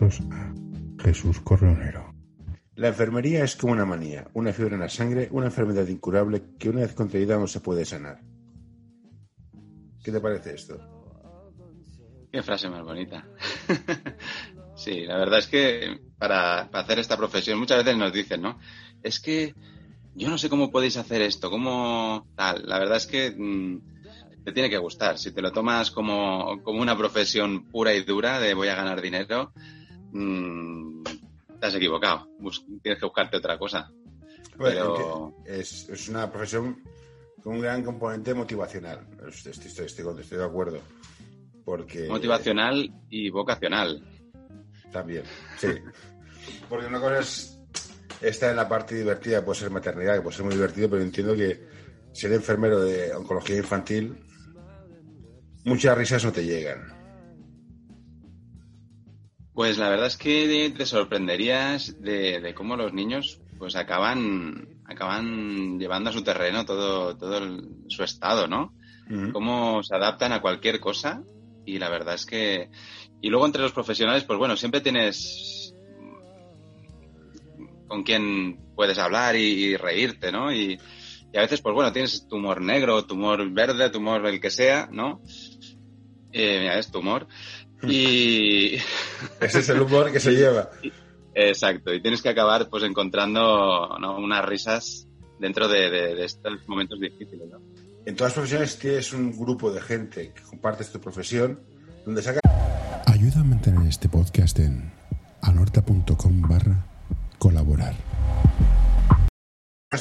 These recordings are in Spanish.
nosotros a Jesús Correonero. La enfermería es como una manía, una fiebre en la sangre, una enfermedad incurable que una vez contraída no se puede sanar. ¿Qué te parece esto? Qué frase más bonita. sí, la verdad es que para, hacer esta profesión muchas veces nos dicen, ¿no? Es que yo no sé cómo podéis hacer esto, cómo tal. La verdad es que mm, te tiene que gustar. Si te lo tomas como, como, una profesión pura y dura de voy a ganar dinero, mmm, te has equivocado. tienes que buscarte otra cosa. Pero... Es, es, una profesión con un gran componente motivacional. Estoy, estoy, estoy, de acuerdo. Porque... Motivacional y vocacional. También, sí. Porque una cosa es estar en la parte divertida, puede ser maternidad, que puede ser muy divertido, pero entiendo que ser enfermero de oncología infantil, muchas risas no te llegan. Pues la verdad es que te sorprenderías de, cómo los niños pues acaban acaban llevando a su terreno todo todo su estado, ¿no? Cómo se adaptan a cualquier cosa y la verdad es que y luego entre los profesionales pues bueno siempre tienes con quien puedes hablar y, reírte, ¿no? Y, a veces pues bueno tienes tumor negro, tumor verde, tumor el que sea, ¿no? Eh, mira, es tumor y... Ese es el humor que se lleva. Exacto, y tienes que acabar pues encontrando unas risas dentro de, estos momentos difíciles. En todas las profesiones tienes un grupo de gente que compartes tu profesión, donde saca... Ayuda a mantener este podcast en anorta.com barra colaborar.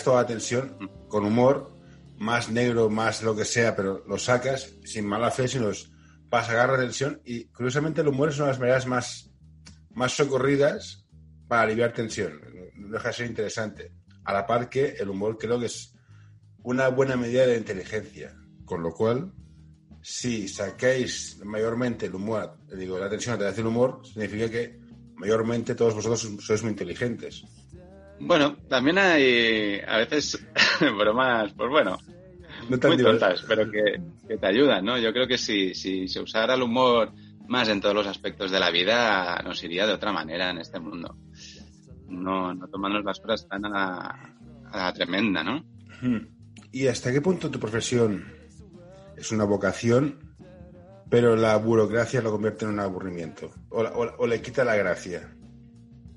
Toda la tensión con humor, más negro, más lo que sea, pero lo sacas sin mala fe, sino para sacar la tensión y curiosamente el humor es una de las maneras más, más socorridas para aliviar tensión. Deja de ser interesante. A la par que el humor creo que es una buena medida de inteligencia. Con lo cual, si sacáis mayormente el humor, digo, la tensión a través del humor, significa que mayormente todos vosotros sois muy inteligentes. Bueno, también hay a veces bromas, pues bueno, muy tontas, pero que, te ayudan, ¿no? Yo creo que si, si se usara el humor más en todos los aspectos de la vida, nos iría de otra manera en este mundo. No, no tomarnos las cosas tan a la, tremenda, ¿no? ¿Y hasta qué punto tu profesión es una vocación, pero la burocracia lo convierte en un aburrimiento? ¿O, o le quita la gracia?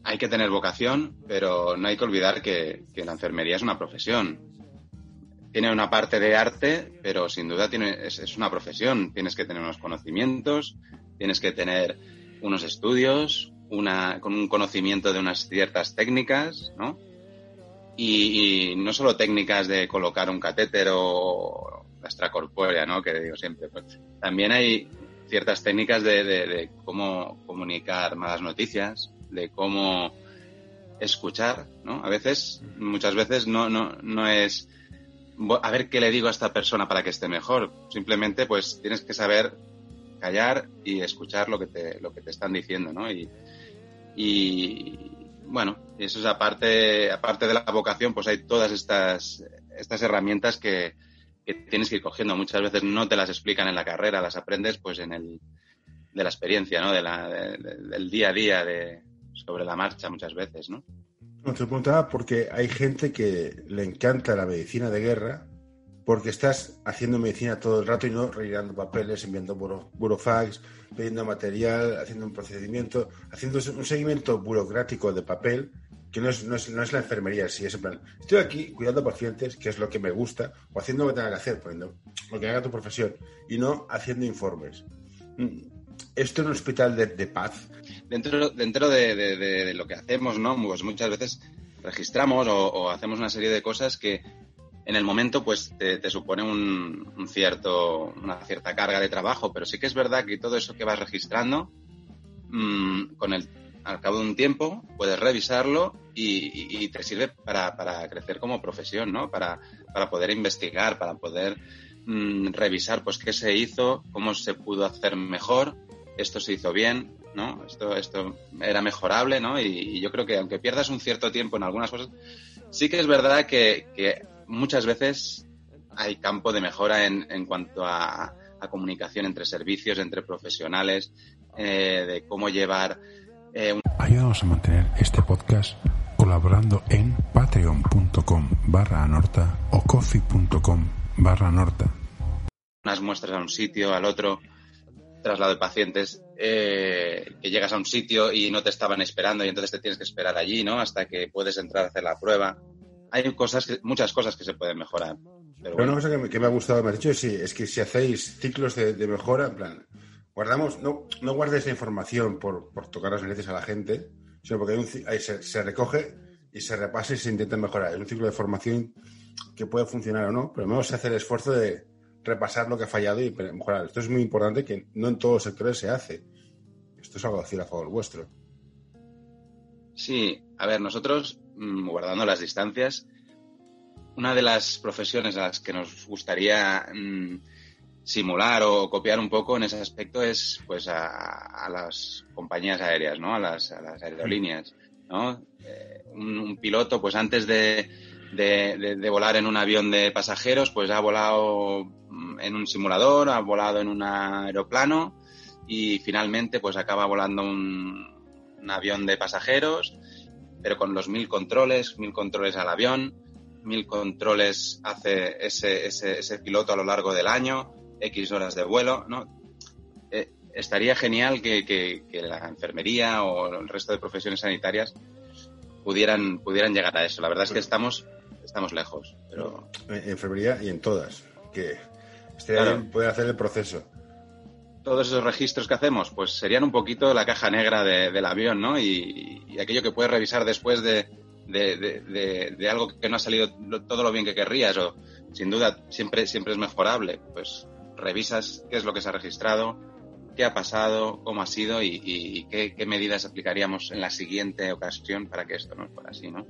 Hay que tener vocación, pero no hay que olvidar que, que la enfermería es una profesión tiene una parte de arte, pero sin duda tiene, es, una profesión. Tienes que tener unos conocimientos, tienes que tener unos estudios, una, con un conocimiento de unas ciertas técnicas, ¿no? Y, no solo técnicas de colocar un catéter o la extracorpórea, ¿no? Que digo siempre. Pues, también hay ciertas técnicas de, de, cómo comunicar malas noticias, de cómo escuchar, ¿no? A veces, muchas veces no, no, no es a ver qué le digo a esta persona para que esté mejor. Simplemente, pues tienes que saber callar y escuchar lo que te, lo que te están diciendo, ¿no? Y, y bueno, eso es aparte, aparte de la vocación, pues hay todas estas, estas herramientas que, que tienes que ir cogiendo. Muchas veces no te las explican en la carrera, las aprendes pues en el, de la experiencia, ¿no? De la, del día a día, de, sobre la marcha muchas veces, ¿no? No te preguntaba porque hay gente que le encanta la medicina de guerra porque estás haciendo medicina todo el rato y no rellenando papeles, enviando burofax, pidiendo material, haciendo un procedimiento, haciendo un seguimiento burocrático de papel que no es, no es, no es la enfermería, sí, es en plan, estoy aquí cuidando pacientes, que es lo que me gusta, o haciendo lo que tenga que hacer, poniendo lo que haga tu profesión, y no haciendo informes. Mm, esto en un hospital de, paz. Dentro, dentro de, lo que hacemos, ¿no? Pues muchas veces registramos o, hacemos una serie de cosas que en el momento pues te, supone un, cierto, una cierta carga de trabajo, pero sí que es verdad que todo eso que vas registrando, mm, con el, al cabo de un tiempo puedes revisarlo y, te sirve para, para, crecer como profesión, ¿no? Para, para poder investigar, para poder mm, revisar pues qué se hizo, cómo se pudo hacer mejor esto se hizo bien, ¿no? Esto, esto era mejorable, ¿no? Y, yo creo que aunque pierdas un cierto tiempo en algunas cosas, sí que es verdad que, muchas veces hay campo de mejora en, en cuanto a, comunicación entre servicios, entre profesionales, eh, de cómo llevar eh, un- Ayúdanos a mantener este podcast colaborando en patreon.com barra anorta o coffee.com barra anorta. unas muestras a un sitio, al otro, traslado de pacientes, eh, que llegas a un sitio y no te estaban esperando y entonces te tienes que esperar allí, ¿no? Hasta que puedes entrar a hacer la prueba. Hay cosas, que- muchas cosas que se pueden mejorar. Pero Pero bueno, una cosa que me, que me ha gustado, me has dicho, es, si- es que si hacéis ciclos de, de mejora, en plan, guardamos, no, no guardes la información por, por tocar las narices a la gente, sino porque hay un, ahí se, se recoge y se repasa y se intenta mejorar. Es un ciclo de formación que puede funcionar o no, pero al menos se hace el esfuerzo de repasar lo que ha fallado y mejorar. Esto es muy importante que no en todos los sectores se hace. Esto es algo a decir a favor vuestro. Sí, a ver, nosotros, mm, guardando las distancias, una de las profesiones a las que nos gustaría mm, simular o copiar un poco en ese aspecto es pues a, a las compañías aéreas, ¿no? A las, a las aerolíneas, ¿no? Eh, un, un piloto, pues antes de, de- volar en un avión de pasajeros, pues ha volado en un simulador, ha volado en un aeroplano y finalmente pues acaba volando un, un avión de pasajeros, pero con los mil controles, mil controles al avión, mil controles hace ese, ese, ese piloto a lo largo del año, X horas de vuelo, ¿no? Eh, estaría genial que, que- que la enfermería o el resto de profesiones sanitarias pudieran, pudieran llegar a eso. La verdad es que estamos, estamos lejos, pero En enfermería y en todas. Que esté Claro. poder hacer el proceso. todos esos registros que hacemos, pues serían un poquito la caja negra de- del avión, ¿no? Y, y aquello que puedes revisar después de, de, de- algo que no ha salido todo lo bien que querrías, o sin duda siempre, siempre es mejorable. Pues revisas qué es lo que se ha registrado, qué ha pasado, cómo ha sido y, y- y qué, qué medidas aplicaríamos en la siguiente ocasión para que esto no fuera así, ¿no?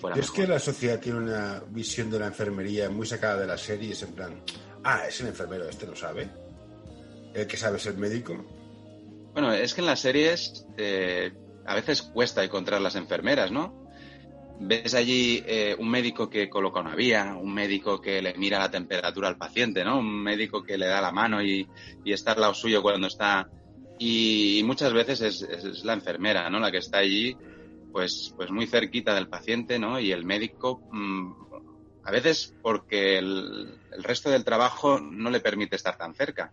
Fuera ¿Es mejor. que la sociedad tiene una visión de la enfermería muy sacada de las series? En plan, ah, es el enfermero, este lo sabe. El que sabe es el médico. Bueno, es que en las series eh, a veces cuesta encontrar las enfermeras, ¿no? Ves allí eh, un médico que coloca una vía, un médico que le mira la temperatura al paciente, ¿no? Un médico que le da la mano y, y está al lado suyo cuando está... Y, muchas veces es, es- es la enfermera, ¿no? La que está allí, pues, pues muy cerquita del paciente, ¿no? Y el médico, mm, a veces porque el, el resto del trabajo no le permite estar tan cerca.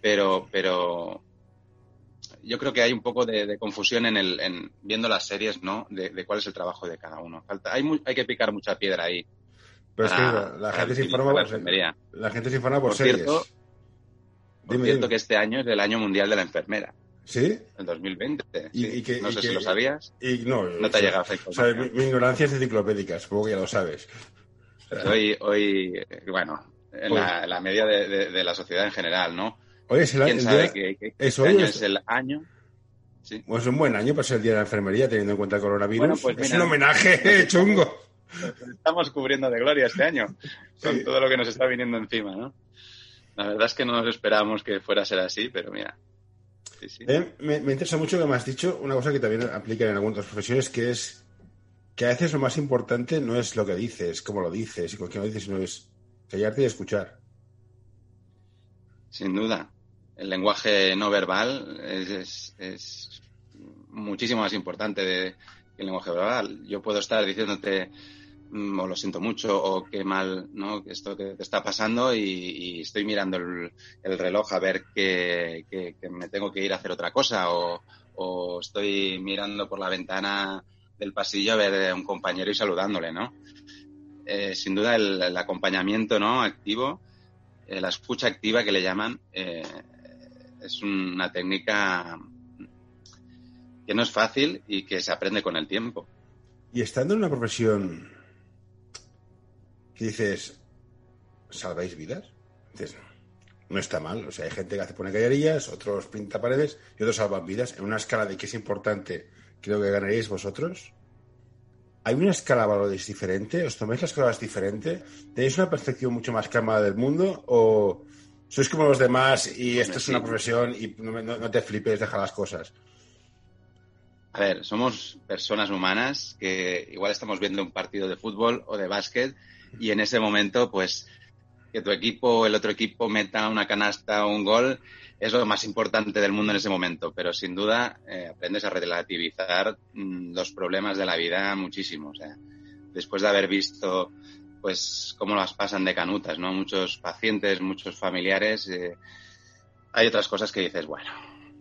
Pero, pero yo creo que hay un poco de, de confusión en el, en viendo las series, ¿no? De, de cuál es el trabajo de cada uno. Falta, hay, hay que picar mucha piedra ahí. Pero es que la, la gente se informa la por, enfermería. la gente se informa por, Por series. cierto, Por Dime, cierto dime. que este año es el año mundial de la enfermera, ¿Sí? el 2020. Y- sí. y que- no y sé que- si lo sabías. Y no, No te ha llegado o sea, mi, mi ignorancia es enciclopédica, supongo que ya lo sabes. Hoy, hoy, eh, bueno, en la, en la media de, de- de la sociedad en general, ¿no? Hoy es el, ¿Quién el sabe día- que, que ¿es este hoy año es- es el año? Sí. pues es un buen año para ser el día de la enfermería, teniendo en cuenta el coronavirus. Bueno, pues es mira. un homenaje chungo. estamos cubriendo de gloria este año, con Sí. todo lo que nos está viniendo encima, ¿no? La verdad es que no nos esperábamos que fuera a ser así, pero mira. Sí, sí. Eh, me, me interesa mucho que me has dicho una cosa que también aplica en algunas profesiones, que es que a veces lo más importante no es lo que dices, cómo lo dices y con quién lo dices, sino es callarte y escuchar. Sin duda. El lenguaje no verbal es, es- es muchísimo más importante de, que el lenguaje verbal. Yo puedo estar diciéndote, o lo siento mucho, o qué mal, ¿no? Esto que te está pasando y, estoy mirando el, el reloj a ver que, me tengo que ir a hacer otra cosa, o, estoy mirando por la ventana del pasillo a ver a un compañero y saludándole, ¿no? Eh, sin duda el, el acompañamiento, ¿no? Activo eh, la escucha activa que le llaman eh, es una técnica que no es fácil y que se aprende con el tiempo. Y estando en una profesión que dices, ¿salváis vidas? Dices, no está mal. O sea, hay gente que hace pone callarillas, otros pinta paredes y otros salvan vidas. En una escala de que es importante, creo que ganaréis vosotros. ¿Hay una escala de valores diferente? ¿Os tomáis las cosas diferente? ¿Tenéis una percepción mucho más calmada del mundo? ¿O sois como los demás y esto es una profesión y no, no- no te flipes, deja las cosas? A ver, somos personas humanas que igual estamos viendo un partido de fútbol o de básquet y en ese momento pues que tu equipo, el otro equipo meta una canasta o un gol, es lo más importante del mundo en ese momento, pero sin duda eh, aprendes a relativizar mm, los problemas de la vida muchísimo. O sea, después de haber visto pues cómo las pasan de canutas, ¿no? Muchos pacientes, muchos familiares, eh, hay otras cosas que dices, bueno,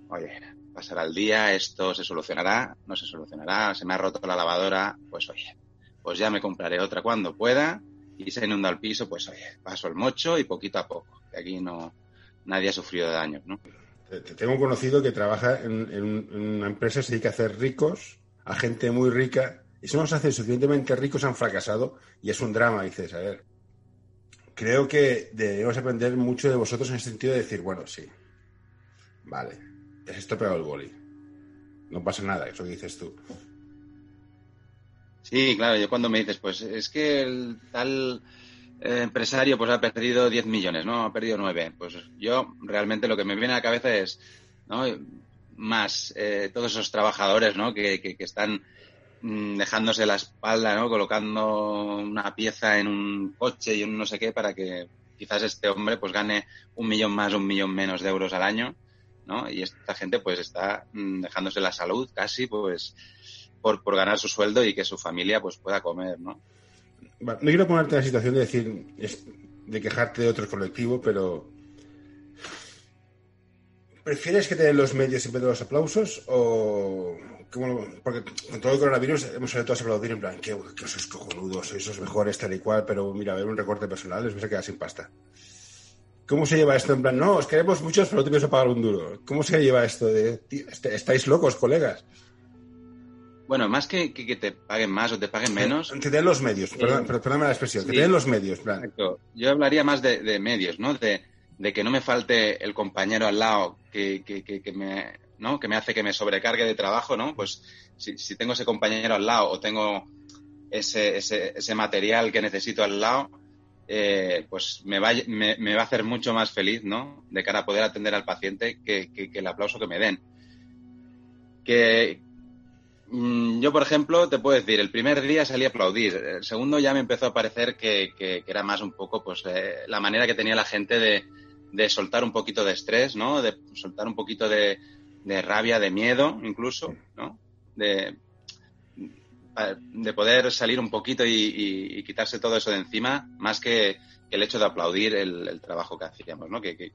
oye, pasará el día, esto se solucionará, no se solucionará, se me ha roto la lavadora, pues oye, pues ya me compraré otra cuando pueda y se inunda el piso, pues oye, paso el mocho y poquito a poco, que aquí no nadie ha sufrido daños, ¿no? Tengo conocido que trabaja en, una empresa, se dedica a hacer ricos a gente muy rica y si no los hace suficientemente ricos han fracasado y es un drama, dices, a ver. Creo que debemos aprender mucho de vosotros en el sentido de decir, bueno, sí, vale, es estropeado el boli. No pasa nada, eso que dices tú. Sí, claro, yo cuando me dices, pues es que el tal eh, empresario pues ha perdido 10 millones, ¿no? Ha perdido 9. Pues yo realmente lo que me viene a la cabeza es, ¿no? Más eh, todos esos trabajadores, ¿no? Que, que, están mm, dejándose la espalda, ¿no? Colocando una pieza en un coche y un no sé qué para que quizás este hombre pues gane un millón más, un millón menos de euros al año, ¿no? Y esta gente pues está mm, dejándose la salud casi pues por, por ganar su sueldo y que su familia pues pueda comer, ¿no? no quiero ponerte en la situación de decir, de quejarte de otro colectivo, pero ¿prefieres que te den los medios vez de los aplausos? O porque con todo el coronavirus hemos salido todos a aplaudir en plan, que, que sois cojonudos, sois los mejores, tal y cual, pero mira, a ver un recorte personal, les vais a quedar sin pasta. ¿Cómo se lleva esto? En plan, no, os queremos muchos, pero no te pienso pagar un duro. ¿Cómo se lleva esto de, estáis locos, colegas? Bueno, más que, que, te paguen más o te paguen menos. Que te den los medios, perdón, perdóname la expresión, que te den los medios. Exacto. Yo hablaría más de, medios, ¿no? De, de, que no me falte el compañero al lado que, que, que, me, ¿no? que me hace que me sobrecargue de trabajo, ¿no? Pues si, si tengo ese compañero al lado o tengo ese, ese, ese material que necesito al lado, eh, pues me va, me, me, va a hacer mucho más feliz, ¿no? De cara a poder atender al paciente que, el aplauso que me den. Que, yo, por ejemplo, te puedo decir, el primer día salí a aplaudir. El segundo ya me empezó a parecer que, era más un poco pues eh, la manera que tenía la gente de, soltar un poquito de estrés, ¿no? De soltar un poquito de, rabia, de miedo, incluso, ¿no? De, de poder salir un poquito y, quitarse todo eso de encima, más que, el hecho de aplaudir el, trabajo que hacíamos, ¿no? Que, que,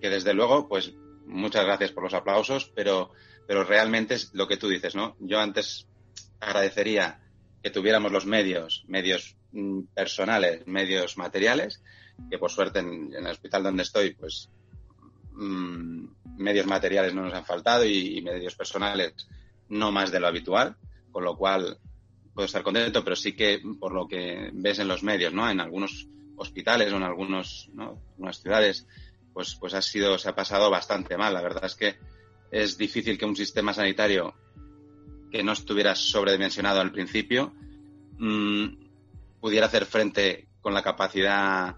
desde luego, pues muchas gracias por los aplausos, pero pero realmente es lo que tú dices, ¿no? Yo antes agradecería que tuviéramos los medios, medios mm, personales, medios materiales, que por suerte en, el hospital donde estoy, pues mm, medios materiales no nos han faltado y, medios personales no más de lo habitual, con lo cual puedo estar contento, pero sí que por lo que ves en los medios, ¿no? En algunos hospitales o en algunos, ¿no? algunas ciudades, pues, pues ha sido, se ha pasado bastante mal. La verdad es que es difícil que un sistema sanitario que no estuviera sobredimensionado al principio mm, pudiera hacer frente con la capacidad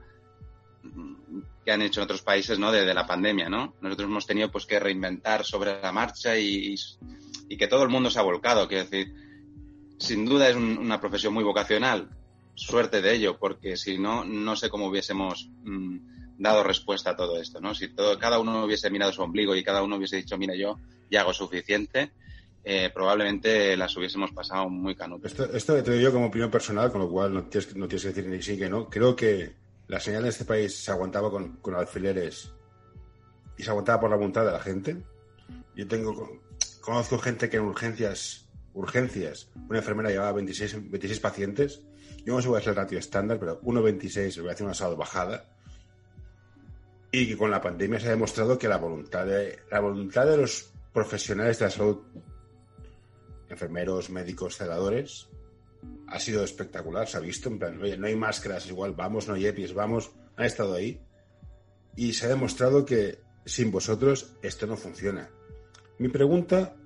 que han hecho en otros países ¿no? de, la pandemia. ¿no? Nosotros hemos tenido pues, que reinventar sobre la marcha y, que todo el mundo se ha volcado. Quiero decir, sin duda es una profesión muy vocacional. Suerte de ello, porque si no, no sé cómo hubiésemos mm, dado respuesta a todo esto, ¿no? Si todo, cada uno hubiese mirado su ombligo y cada uno hubiese dicho, mira, yo ya hago suficiente, eh, probablemente las hubiésemos pasado muy canutas. Esto, esto te digo yo como opinión personal, con lo cual no tienes, no tienes que decir ni sí que no. Creo que la señal de este país se aguantaba con, con alfileres y se aguantaba por la voluntad de la gente. Yo tengo, conozco gente que en urgencias, urgencias, una enfermera llevaba 26, 26 pacientes. Yo no sé cuál es el ratio estándar, pero 1,26 voy a hacer una bajada y que con la pandemia se ha demostrado que la voluntad de, la voluntad de los profesionales de la salud, enfermeros, médicos, celadores, ha sido espectacular. Se ha visto, en plan, oye, no hay máscaras, igual vamos, no hay EPIs, vamos, han estado ahí. Y se ha demostrado que sin vosotros esto no funciona. Mi pregunta,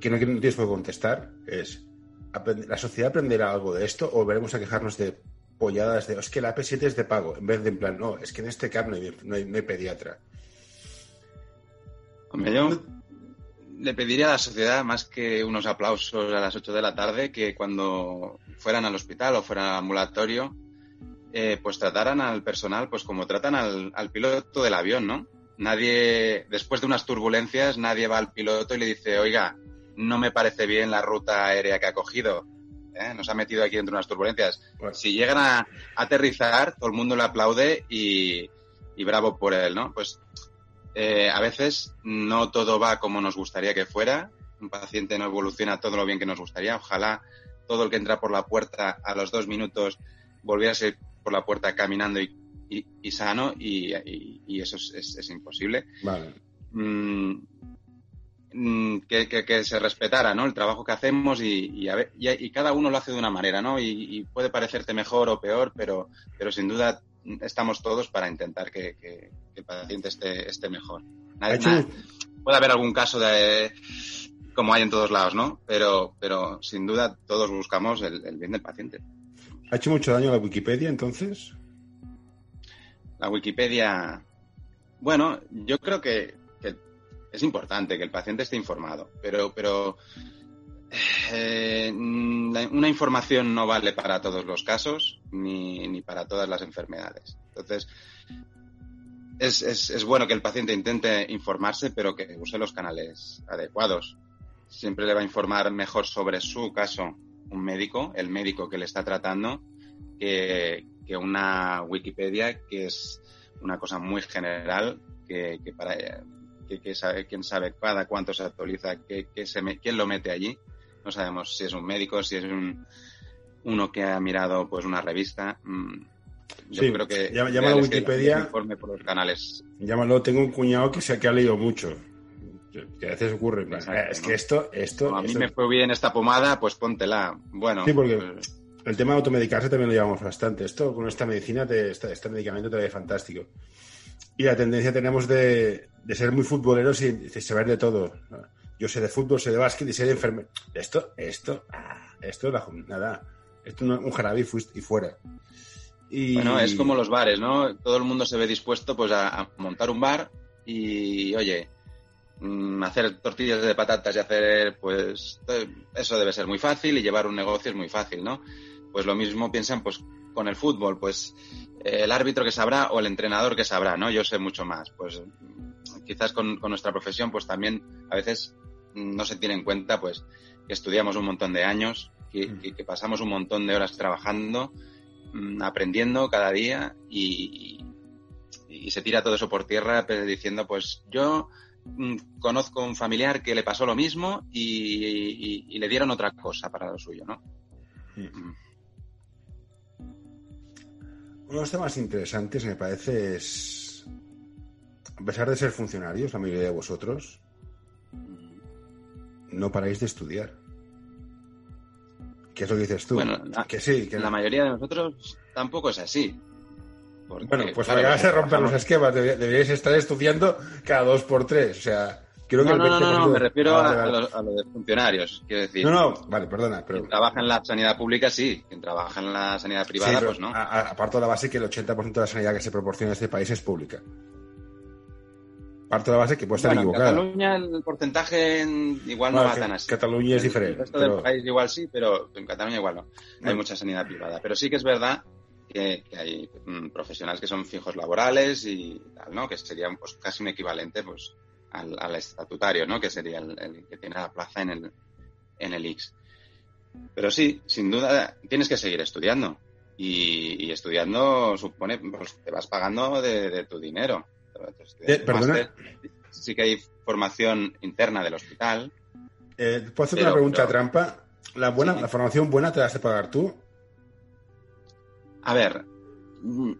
que no, tienes por contestar, es: ¿la sociedad aprenderá algo de esto o veremos a quejarnos de polladas de, es que la P7 es de pago, en vez de en plan, no, es que en este CAP no hay, no pediatra. Hombre, yo le pediría a la sociedad más que unos aplausos a las 8 de la tarde, que cuando fueran al hospital o fueran al ambulatorio, eh, pues trataran al personal pues como tratan al, al, piloto del avión, ¿no? Nadie, después de unas turbulencias, nadie va al piloto y le dice, oiga, no me parece bien la ruta aérea que ha cogido. ¿Eh? Nos ha metido aquí dentro de unas turbulencias. Bueno. Si llegan a, aterrizar, todo el mundo le aplaude y, y bravo por él, ¿no? Pues eh, a veces no todo va como nos gustaría que fuera. Un paciente no evoluciona todo lo bien que nos gustaría. Ojalá todo el que entra por la puerta a los dos minutos volviera a ser por la puerta caminando y, y, y sano y, y, eso es, es, es imposible. Vale. Mm, que, que, que, se respetara ¿no? el trabajo que hacemos y, ver, y, cada uno lo hace de una manera, ¿no? Y, puede parecerte mejor o peor, pero, pero sin duda estamos todos para intentar que, que el paciente esté, esté mejor. Nadie, nada, puede haber algún caso de como hay en todos lados, ¿no? Pero, pero sin duda todos buscamos el, el bien del paciente. ¿Ha hecho mucho daño la Wikipedia entonces? La Wikipedia, bueno, yo creo que, que es importante que el paciente esté informado, pero, pero eh, una información no vale para todos los casos ni, ni para todas las enfermedades. Entonces, es, es, es, bueno que el paciente intente informarse, pero que use los canales adecuados. Siempre le va a informar mejor sobre su caso un médico, el médico que le está tratando, que, que una Wikipedia que es una cosa muy general que, que para que, que, sabe quién sabe cada cuánto se actualiza, que, que se me, quién lo mete allí. No sabemos si es un médico, si es un, uno que ha mirado pues una revista. Yo sí, creo que a Wikipedia. Informe por los canales. Llámalo, tengo un cuñado que se que ha leído mucho. Que a veces ocurre. Exacto, es ¿no? que esto, esto. No, a mí esto... me fue bien esta pomada, pues póntela. Bueno. Sí, porque pues... el tema de automedicarse también lo llevamos bastante. Esto con esta medicina, te, este, este medicamento te ve fantástico. Y la tendencia tenemos de, de ser muy futboleros y de saber de todo. Yo sé de fútbol, sé de básquet y sé de enfermedad. Esto, esto, ah, esto, la, nada. Esto un jarabe y, y fuera. Y... Bueno, es como los bares, ¿no? Todo el mundo se ve dispuesto pues a, a montar un bar y, oye, mmm, hacer tortillas de patatas y hacer, pues, eso debe ser muy fácil y llevar un negocio es muy fácil, ¿no? Pues lo mismo piensan, pues, con el fútbol, pues, el árbitro que sabrá o el entrenador que sabrá, ¿no? Yo sé mucho más. Pues, quizás con, con nuestra profesión, pues también a veces no se tiene en cuenta, pues, que estudiamos un montón de años, que, que, que pasamos un montón de horas trabajando, aprendiendo cada día y, y, se tira todo eso por tierra diciendo, pues yo conozco un familiar que le pasó lo mismo y le dieron otra cosa para lo suyo, ¿no? Mm. Uno de los temas interesantes me parece es, a pesar de ser funcionarios, la mayoría de vosotros, no paráis de estudiar. ¿Qué es lo que dices tú? Bueno, la, que sí. Que la mayoría de nosotros tampoco es así. Porque, bueno, pues claro, acabas de romper los esquemas. Deberíais estar estudiando cada dos por tres. O sea, creo no, que no, no, no, me refiero ah, a, a, los, a, los, funcionarios. Quiero decir. No, no, vale, perdona. Pero... Quien trabaja en la sanidad pública, sí. Quien trabaja en la sanidad privada, sí, pues no. Aparte de la base que el 80% de la sanidad que se proporciona en este país es pública. Parte de la base que puede estar bueno, equivocada. En Cataluña el porcentaje igual no va tan así. Cataluña es diferente. En el resto pero... del país igual sí, pero en Cataluña igual no. No hay mucha sanidad privada. Pero sí que es verdad que, que hay mm, profesionales que son fijos laborales y tal, ¿no? Que serían pues casi un equivalente pues al, al estatutario, ¿no? Que sería el, el, que tiene la plaza en el, en el IX. Pero sí, sin duda tienes que seguir estudiando. Y, y estudiando supone, pues te vas pagando de, de tu dinero. Eh, perdona. Sí que hay formación interna del hospital. Eh, ¿Puedo hacer una pregunta pero, trampa? ¿La, buena, sí. ¿La formación buena te la has de pagar tú? A ver,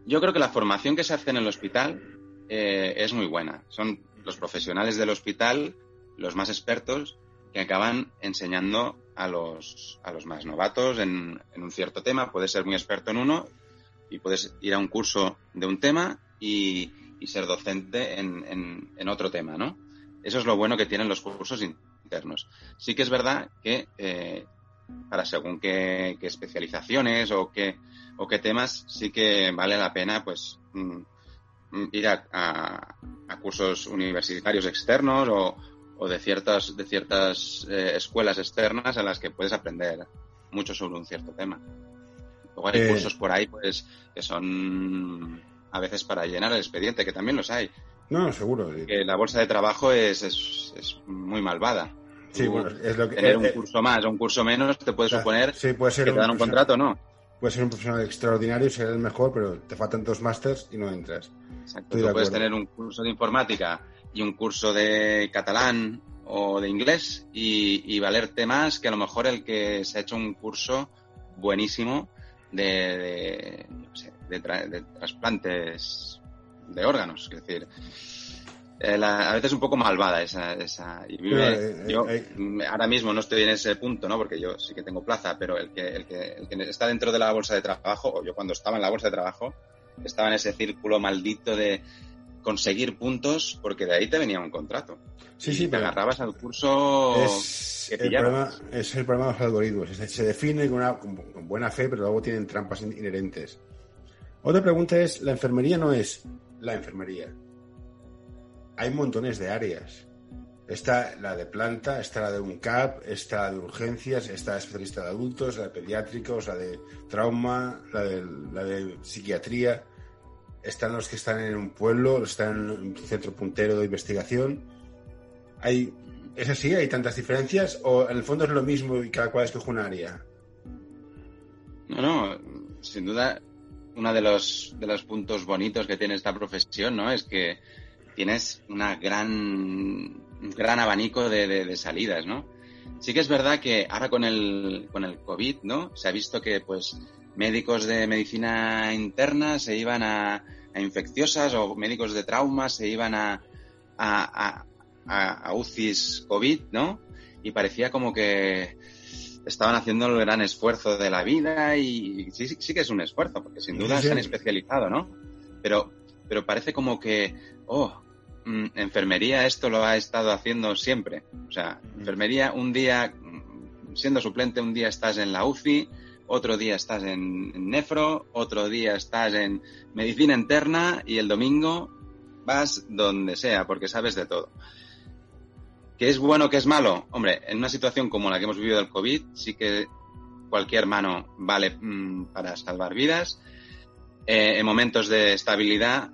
yo creo que la formación que se hace en el hospital eh, es muy buena. Son los profesionales del hospital, los más expertos, que acaban enseñando a los, a los más novatos en, un cierto tema. Puedes ser muy experto en uno y puedes ir a un curso de un tema y, ser docente en, en, en, otro tema, ¿no? Eso es lo bueno que tienen los cursos internos. Sí que es verdad que eh, para según qué, qué, especializaciones o qué, o qué temas, sí que vale la pena, pues, mm, ir a, a, a, cursos universitarios externos o, o de ciertas, de ciertas eh, escuelas externas en las que puedes aprender mucho sobre un cierto tema. Luego hay Eh. cursos por ahí, pues, que son a veces para llenar el expediente, que también los hay. No, seguro. Que la bolsa de trabajo es, es, es muy malvada. Sí, Tú bueno, es lo que. tener eh, un curso más o un curso menos te puede suponer sí, puede ser que te dan un contrato, ¿no? Puede ser un profesional extraordinario, ser el mejor, pero te faltan dos másters y no entras. Exacto. Tú de puedes tener un curso de informática y un curso de catalán o de inglés y, y valerte más que a lo mejor el que se ha hecho un curso buenísimo de, de, no sé, de tra- de trasplantes de órganos. Es decir, eh, la- a veces es un poco malvada esa... esa y vive- eh, yo eh, mm, ahora mismo no estoy en ese punto, ¿no? Porque yo sí que tengo plaza, pero el que, el que, el que está dentro de la bolsa de trabajo, o yo cuando estaba en la bolsa de trabajo, estaba en ese círculo maldito de conseguir puntos porque de ahí te venía un contrato. Sí, Y sí, te pero agarrabas al curso es que el, problema, es el problema de los algoritmos. Se define con, una, con- con buena fe, pero luego tienen trampas in- inherentes. Otra pregunta es, la enfermería no es la enfermería. Hay montones de áreas. Está la de planta, está la de un CAP, está la de urgencias, está la especialista de adultos, la de pediátricos, la de trauma, la de, la de psiquiatría. Están los que están en un pueblo, están en un centro puntero de investigación. Hay, ¿Es así? ¿Hay tantas diferencias? ¿O en el fondo es lo mismo y cada cual escoge un área? No, no, sin duda, uno de los, de los puntos bonitos que tiene esta profesión, ¿no? Es que tienes una gran, un gran abanico de, de- de salidas, ¿no? Sí que es verdad que ahora con el, con el COVID, ¿no? Se ha visto que, pues, médicos de medicina interna se iban a, a infecciosas o médicos de trauma se iban a, a, a, UCIs COVID, ¿no? Y parecía como que estaban haciendo el gran esfuerzo de la vida y sí, sí, sí que es un esfuerzo, porque sin duda Sí, sí. se han especializado, ¿no? Pero, pero parece como que, oh, enfermería esto lo ha estado haciendo siempre. O sea, enfermería un día, mm, siendo suplente, un día estás en la UCI, otro día estás en, nefro, otro día estás en medicina interna y el domingo vas donde sea, porque sabes de todo. ¿Qué es bueno, qué es malo? Hombre, en una situación como la que hemos vivido del COVID, sí que cualquier mano vale mm, para salvar vidas. Eh, en momentos de estabilidad,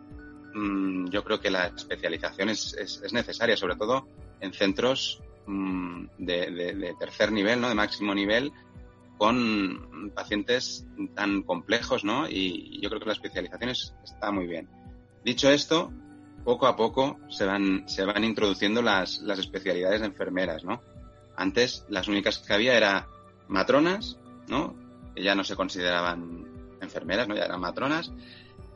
mm, yo creo que la especialización es, es- es necesaria, sobre todo en centros mm, de, de- de tercer nivel, ¿no? de máximo nivel, con pacientes tan complejos, ¿no? Y yo creo que la especialización es- está muy bien. Dicho esto, poco a poco se van, se van introduciendo las, las especialidades de enfermeras, ¿no? Antes las únicas que había eran matronas, ¿no? Que ya no se consideraban enfermeras, ¿no? Ya eran matronas.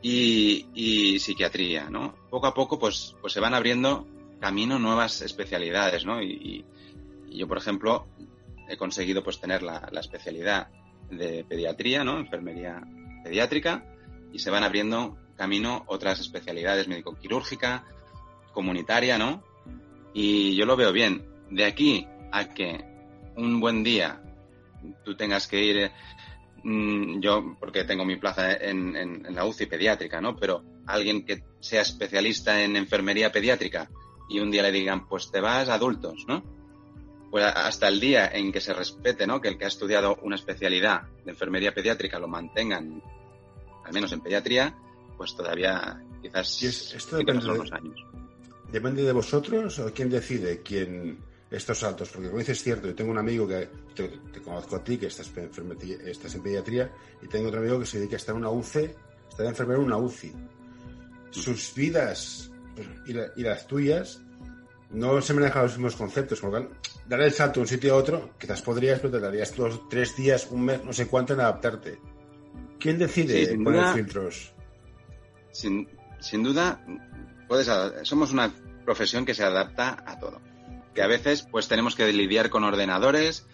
Y, psiquiatría, ¿no? Poco a poco, pues, pues se van abriendo camino nuevas especialidades, ¿no? Y, yo, por ejemplo, he conseguido pues tener la, la especialidad de pediatría, ¿no? Enfermería pediátrica, y se van abriendo camino otras especialidades médico-quirúrgica, comunitaria, ¿no? Y yo lo veo bien. De aquí a que un buen día tú tengas que ir, mm, yo porque tengo mi plaza en, en- en la UCI pediátrica, ¿no? Pero alguien que sea especialista en enfermería pediátrica y un día le digan, pues te vas a adultos, ¿no? Pues hasta el día en que se respete, ¿no? Que el que ha estudiado una especialidad de enfermería pediátrica lo mantengan, al menos en pediatría, pues todavía quizás Y es- esto depende de- unos años. ¿Depende de vosotros o quién decide quién estos saltos? Porque como dices es cierto, yo tengo un amigo que te, te conozco a ti, que estás, estás en pediatría, y tengo otro amigo que se dedica a estar en una UCI, está de enfermero en una UCI. Sus vidas pues, y, la- y las tuyas no se manejan los mismos conceptos, lo cual, dar el salto de un sitio a otro, quizás podrías, pero te darías dos, tres días, un mes, no sé cuánto en adaptarte. ¿Quién decide Sí, poner duda. filtros? Sin, sin duda, puedes, somos una profesión que se adapta a todo. Que a veces pues tenemos que lidiar con ordenadores,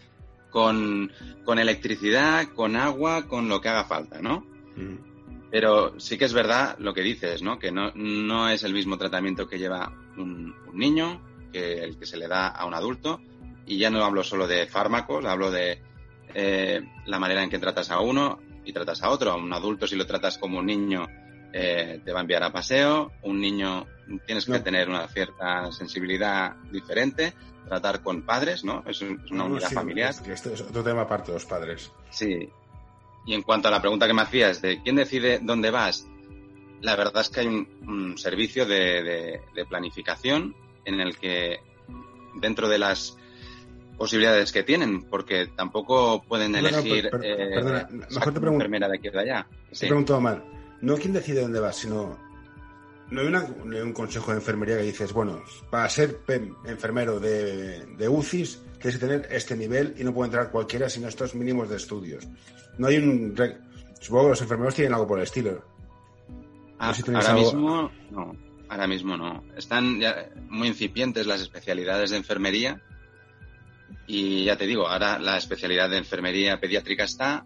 con, con electricidad, con agua, con lo que haga falta, ¿no? Mm. Pero sí que es verdad lo que dices, ¿no? Que no, no es el mismo tratamiento que lleva un, un niño que el que se le da a un adulto. Y ya no hablo solo de fármacos, hablo de eh, la manera en que tratas a uno y tratas a otro. A un adulto, si lo tratas como un niño, eh, te va a enviar a paseo. Un niño tienes que No. tener una cierta sensibilidad diferente. Tratar con padres, ¿no? Es, un- es una No, unidad sí, familiar. es es otro tema aparte de los padres. Sí. y en cuanto a la pregunta que me hacías de quién decide dónde vas, la verdad es que hay un, servicio de, planificación en el que dentro de las posibilidades que tienen, porque tampoco pueden elegir eh, perdona, mejor te pregunto, enfermera de aquí o de allá. Te pregunto mal. No quién decide dónde vas, sino no hay, un consejo de enfermería que dices, bueno, para ser enfermero de, de UCIs tienes que tener este nivel y no puede entrar cualquiera sin estos mínimos de estudios. No hay un... Supongo que los enfermeros tienen algo por el estilo. Ah, ahora mismo no, ahora mismo no. Están ya muy incipientes las especialidades de enfermería y ya te digo, ahora la especialidad de enfermería pediátrica está,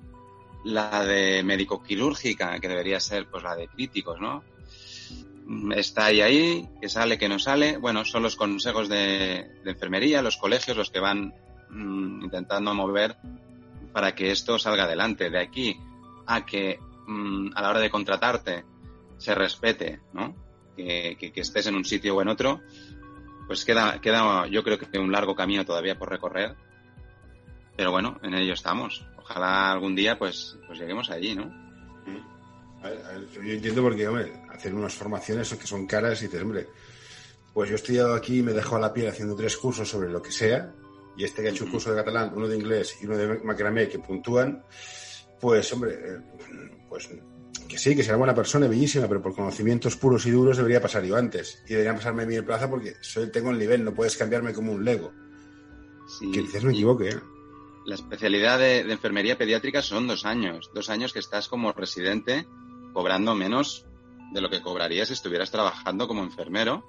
la de médico-quirúrgica, que debería ser pues la de críticos, ¿no? Está ahí ahí, que sale, que no sale. Bueno, son los consejos de, enfermería, los colegios los que van mm, intentando mover para que esto salga adelante. De aquí a que mm, a la hora de contratarte se respete, ¿no? Que, que, estés en un sitio o en otro, pues queda, queda yo creo que un largo camino todavía por recorrer. Pero bueno, en ello estamos. Ojalá algún día pues, pues lleguemos allí, ¿no? yo entiendo porque, hombre, hacer unas formaciones que son caras y dices, hombre, pues yo he estudiado aquí y me dejo a la piel haciendo tres cursos sobre lo que sea, y este que ha hecho un curso de catalán, uno de inglés y uno de macramé que puntúan, pues, hombre, eh, pues que sí, que será buena persona, bellísima, pero por conocimientos puros y duros debería pasar yo antes. Y debería pasarme a mí plaza porque soy, tengo el nivel, no puedes cambiarme como un Lego. Sí, que quizás me equivoque, ¿eh? La especialidad de, enfermería pediátrica son dos años. Dos años que estás como residente cobrando menos de lo que cobrarías si estuvieras trabajando como enfermero.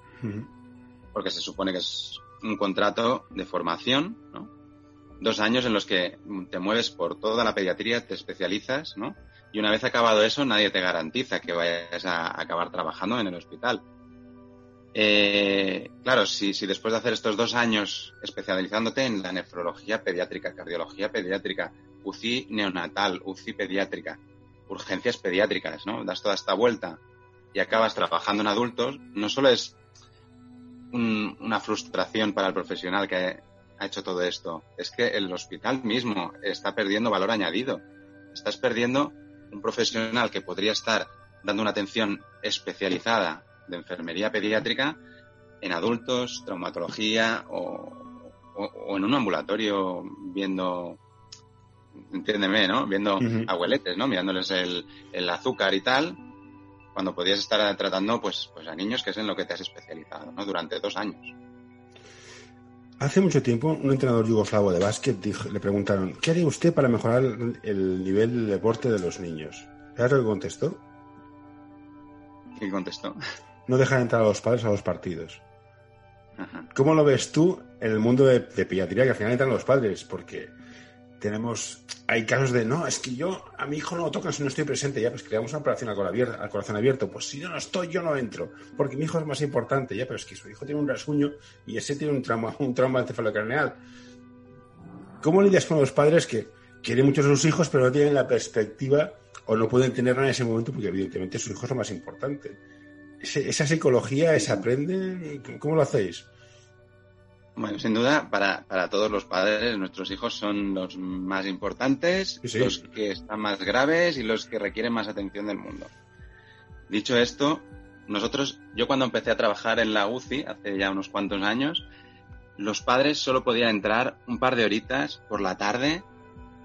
Porque se supone que es un contrato de formación, ¿no? Dos años en los que te mueves por toda la pediatría, te especializas, ¿no? Y una vez acabado eso, nadie te garantiza que vayas a acabar trabajando en el hospital. Eh, claro, si, después de hacer estos dos años especializándote en la nefrología pediátrica, cardiología pediátrica, UCI neonatal, UCI pediátrica, urgencias pediátricas, ¿no? Das toda esta vuelta y acabas trabajando en adultos, no solo es una frustración para el profesional que ha hecho todo esto, es que el hospital mismo está perdiendo valor añadido. Estás perdiendo un profesional que podría estar dando una atención especializada de enfermería pediátrica en adultos, traumatología o, en un ambulatorio viendo, entiéndeme, ¿no? Viendo abueletes, ¿no? Mirándoles el, el, azúcar y tal, cuando podías estar tratando pues, pues a niños que es en lo que te has especializado, ¿no? Durante dos años. Hace mucho tiempo, un entrenador yugoslavo de básquet le preguntaron, ¿qué haría usted para mejorar el nivel de deporte de los niños? ¿Sabes lo que contestó? ¿Qué contestó? No dejar entrar a los padres a los partidos. ¿Cómo lo ves tú en el mundo de, de que al final entran los padres? Porque tenemos, hay casos de, no, es que yo, a mi hijo no lo tocan si no estoy presente, ya, pues creamos una operación al, corazón abierto, pues si yo no estoy, yo no entro, porque mi hijo es más importante, ya, pero es que su hijo tiene un rasguño y ese tiene un trauma, un trauma encefalocraneal. ¿Cómo lidias con los padres que quieren mucho a sus hijos, pero no tienen la perspectiva o no pueden tenerla en ese momento porque evidentemente su hijo es lo más importante? ¿Esa psicología se aprende? ¿Cómo lo hacéis? Bueno, sin duda, para, para todos los padres, nuestros hijos son los más importantes, los que están más graves y los que requieren más atención del mundo. Dicho esto, nosotros, yo cuando empecé a trabajar en la UCI, hace ya unos cuantos años, los padres solo podían entrar un par de horitas por la tarde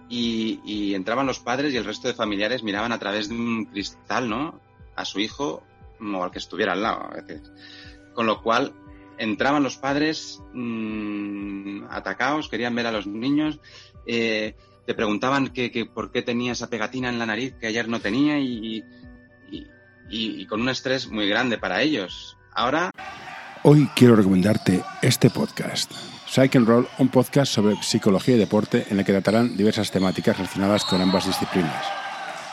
y, y, entraban los padres y el resto de familiares miraban a través de un cristal, ¿no? A su hijo o al que estuviera al lado. A veces. Con lo cual, entraban los padres mmm, atacados, querían ver a los niños, eh, te preguntaban que, por qué tenía esa pegatina en la nariz que ayer no tenía y, y, con un estrés muy grande para ellos. Ahora... Hoy quiero recomendarte este podcast. Psych and Roll, un podcast sobre psicología y deporte en el que tratarán diversas temáticas relacionadas con ambas disciplinas.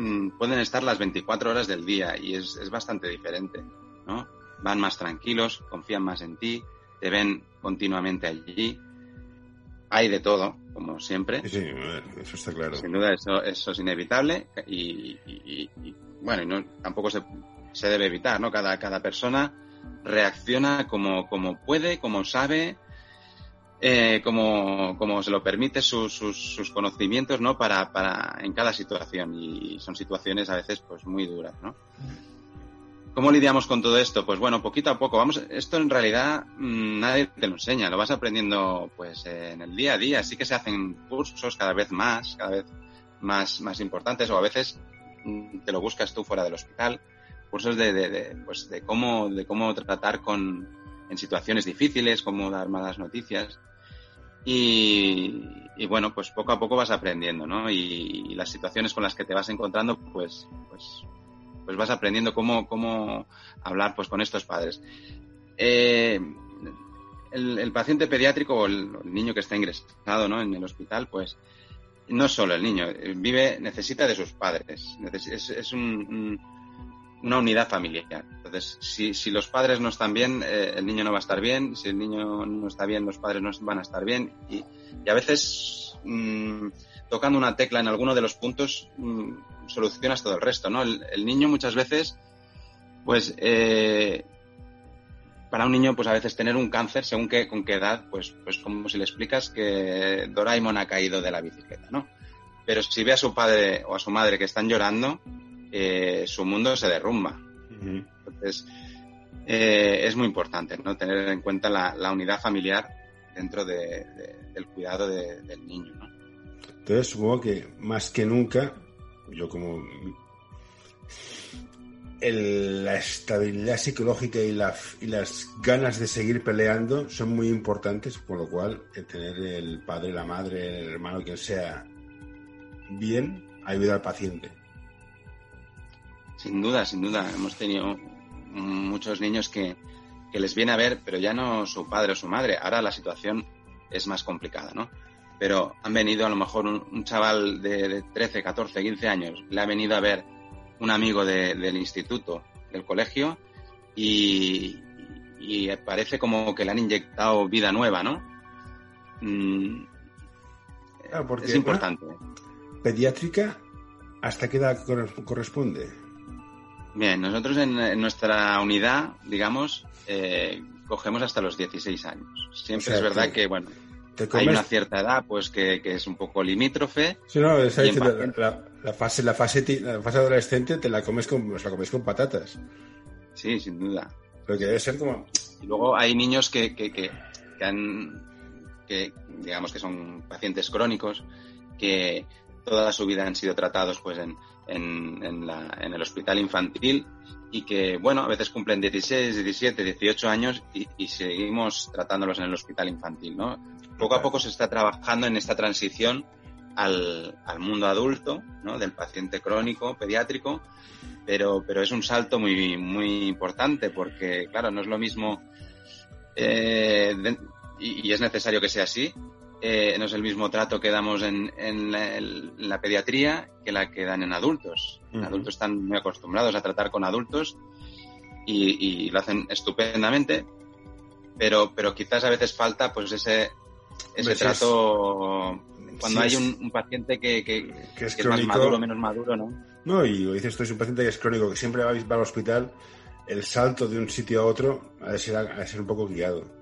Mm, pueden estar las 24 horas del día y es, es bastante diferente, ¿no? Van más tranquilos, confían más en ti, te ven continuamente allí. Hay de todo, como siempre. Sí, eso está claro. Sin duda, eso, eso es inevitable y, y, y bueno, y no, tampoco se, se, debe evitar, ¿no? Cada, cada persona reacciona como, como puede, como sabe, eh, como, como se lo permite sus, sus, sus, conocimientos, ¿no? Para, para, en cada situación y son situaciones a veces, pues, muy duras, ¿no? ¿Cómo lidiamos con todo esto? Pues bueno, poquito a poco. Vamos, esto en realidad mmm, nadie te lo enseña, lo vas aprendiendo pues en el día a día. Sí que se hacen cursos cada vez más, cada vez más, más importantes, o a veces mmm, te lo buscas tú fuera del hospital. Cursos de, de, pues de cómo, de cómo tratar con, en situaciones difíciles, cómo dar malas noticias. Y, bueno, pues poco a poco vas aprendiendo, ¿no? Y, y, las situaciones con las que te vas encontrando, pues, pues pues vas aprendiendo cómo, cómo hablar pues con estos padres. Eh, el, paciente pediátrico o el, el, niño que está ingresado ¿no? en el hospital, pues no solo el niño, vive, necesita de sus padres. Es, un, una unidad familiar. Entonces, si, si, los padres no están bien, eh, el niño no va a estar bien. Si el niño no está bien, los padres no van a estar bien. Y, a veces, mmm, tocando una tecla en alguno de los puntos, mmm, solucionas todo el resto, ¿no? El, el niño muchas veces, pues, eh, para un niño, pues a veces tener un cáncer, según qué, con qué edad, pues, pues como si le explicas que Doraemon ha caído de la bicicleta, ¿no? Pero si ve a su padre o a su madre que están llorando, eh, su mundo se derrumba. Uh -huh. Entonces, eh, es muy importante, ¿no? Tener en cuenta la, la unidad familiar dentro de, de, del cuidado de, del niño, ¿no? Entonces, supongo que más que nunca yo como el, la estabilidad psicológica y, la, y, las ganas de seguir peleando son muy importantes, por lo cual el tener el padre, la madre, el hermano, quien sea bien, ayuda al paciente. Sin duda, sin duda. Hemos tenido muchos niños que, que les viene a ver, pero ya no su padre o su madre. Ahora la situación es más complicada, ¿no? pero han venido a lo mejor un, un chaval de, de, 13, 14, 15 años, le ha venido a ver un amigo de, del instituto, del colegio, y, y, parece como que le han inyectado vida nueva, ¿no? Mm, ah, porque, es importante. ¿Pediátrica hasta qué edad corresponde? Bien, nosotros en, en nuestra unidad, digamos, eh, cogemos hasta los 16 años. Siempre o sea, es verdad que, que bueno, hay una cierta edad pues que, que, es un poco limítrofe. Sí, no, esa la, la, la, fase, la, fase, la fase adolescente te la comes con, la comes con patatas. Sí, sin duda. Pero que debe ser como... Y luego hay niños que, que, que, que han, que digamos que son pacientes crónicos, que toda su vida han sido tratados pues en, en, en, la, en el hospital infantil y que, bueno, a veces cumplen 16, 17, 18 años y, y seguimos tratándolos en el hospital infantil, ¿no? poco a poco se está trabajando en esta transición al, al mundo adulto, ¿no? Del paciente crónico, pediátrico, pero, pero es un salto muy, muy importante porque, claro, no es lo mismo, eh, de, y, y, es necesario que sea así, eh, no es el mismo trato que damos en, en, la, en, la, pediatría que la que dan en adultos. Uh -huh. Adultos están muy acostumbrados a tratar con adultos y, y lo hacen estupendamente, pero, pero quizás a veces falta pues ese, ese trato cuando sí, hay un, un, paciente que, que, que, es, que es, más maduro, menos maduro, ¿no? No, y lo dices tú, es un paciente que es crónico, que siempre va, va al hospital, el salto de un sitio a otro ha de ser, ha de ser un poco guiado.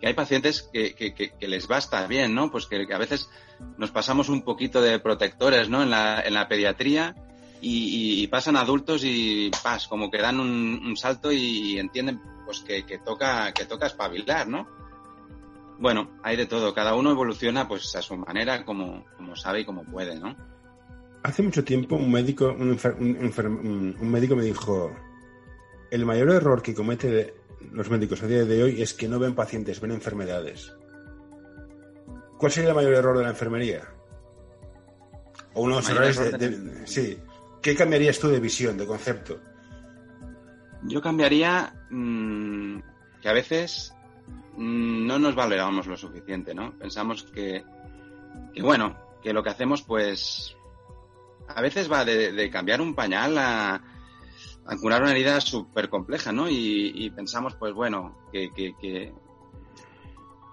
Que hay pacientes que, que, les basta bien, ¿no? Pues que, a veces nos pasamos un poquito de protectores, ¿no? En la, en la pediatría y, pasan adultos y pas, como que dan un, salto y, entienden pues que, que, toca, que toca espabilar, ¿no? Bueno, hay de todo. Cada uno evoluciona pues a su manera, como, como sabe y como puede, ¿no? Hace mucho tiempo un médico, un, enfer un, enfer un, médico me dijo, el mayor error que cometen los médicos a día de hoy es que no ven pacientes, ven enfermedades. ¿Cuál sería el mayor error de la enfermería? O unos errores de, de, de, Sí. ¿Qué cambiarías tú de visión, de concepto? Yo cambiaría mmm, que a veces Mm, no nos valoramos lo suficiente, ¿no? Pensamos que, que, bueno, que lo que hacemos, pues, a veces va de, cambiar un pañal a, curar una herida súper compleja, ¿no? Y, pensamos, pues bueno, que, que,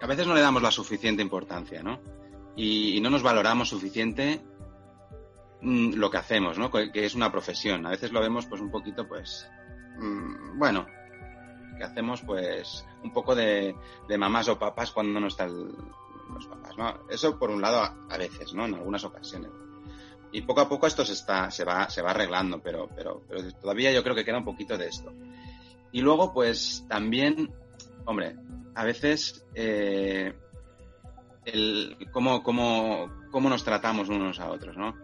a veces no le damos la suficiente importancia, ¿no? Y, no nos valoramos suficiente mm, lo que hacemos, ¿no? Que, es una profesión. A veces lo vemos, pues un poquito, pues, mm, bueno, que hacemos, pues, un poco de, de mamás o papás cuando no están los papás, ¿no? Eso por un lado a veces, ¿no? En algunas ocasiones y poco a poco esto se está se va se va arreglando pero pero pero todavía yo creo que queda un poquito de esto. Y luego pues también hombre a veces eh, el cómo, cómo, cómo nos tratamos unos a otros no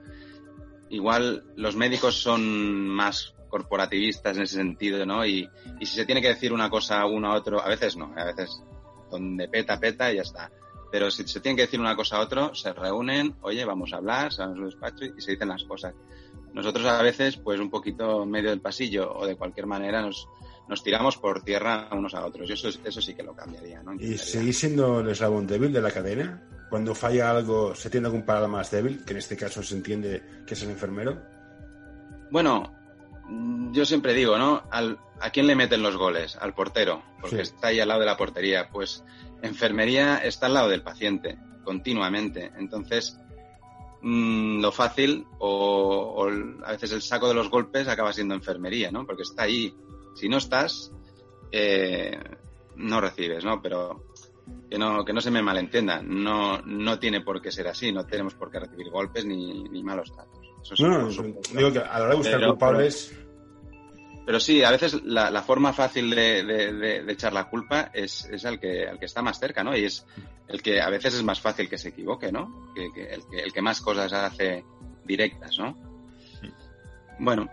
igual los médicos son más corporativistas en ese sentido no y, y si se tiene que decir una cosa a uno a otro a veces no a veces donde peta peta y ya está pero si se tienen que decir una cosa a otro, se reúnen, oye, vamos a hablar, se van a su despacho y se dicen las cosas. Nosotros a veces, pues un poquito en medio del pasillo o de cualquier manera nos, nos tiramos por tierra unos a otros. Y eso, eso sí que lo cambiaría, ¿no? ¿Y seguís siendo el eslabón débil de la cadena? Cuando falla algo, ¿se tiende a comparar al más débil? Que en este caso se entiende que es el enfermero. Bueno, yo siempre digo, ¿no? ¿A quién le meten los goles? Al portero, porque está ahí al lado de la portería. Pues enfermería está al lado del paciente, continuamente. Entonces, mm, lo fácil o, a veces el saco de los golpes acaba siendo enfermería, ¿no? Porque está ahí. Si no estás, eh, no recibes, ¿no? Pero que no, que no se me malentienda, no, no tiene por qué ser así, no tenemos por qué recibir golpes ni, malos tratos. no, digo que a la hora de buscar culpables pero sí, a veces la, forma fácil de, echar la culpa es, es el, que, el que está más cerca, ¿no? Y es el que a veces es más fácil que se equivoque, ¿no? Que, el, que el que más cosas hace directas, ¿no? Bueno,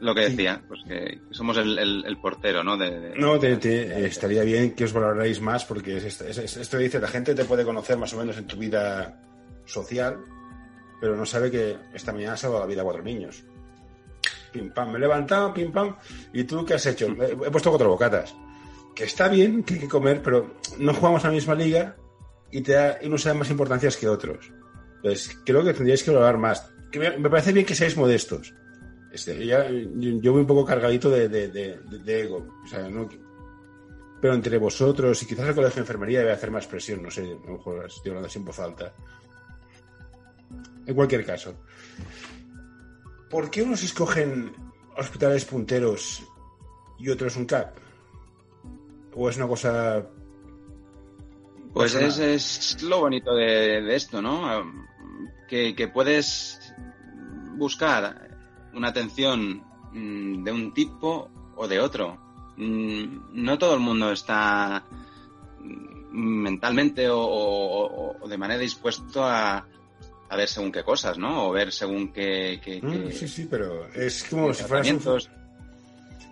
lo que decía, pues que somos el, portero, ¿no? no, te, estaría bien que os valoráis más porque esto dice, la gente te puede conocer más o menos en tu vida social, pero no sabe que esta mañana ha salvado la vida a cuatro niños pim pam, me he levantado, pim pam, ¿y tú qué has hecho? He, puesto cuatro bocatas. Que está bien, que hay que comer, pero no jugamos a la misma liga y, te da, y no se dan más importancias que otros. Pues creo que tendríais que valorar más. Que me, parece bien que seáis modestos. Este, yo, voy un poco cargadito de, ego. pero entre vosotros y quizás el colegio de enfermería debe hacer más presión, no sé, a lo mejor estoy hablando sin voz alta. En cualquier caso, ¿Por qué unos escogen hospitales punteros y otros un CAP? ¿O es una cosa... Pues es, lo bonito de, esto, ¿no? Que, puedes buscar una atención mm, de un tipo o de otro. Mm, no todo el mundo está mentalmente o de manera dispuesto a, a ver según qué cosas, ¿no? O ver según qué... Mm, sí, sí, pero es como si fueran...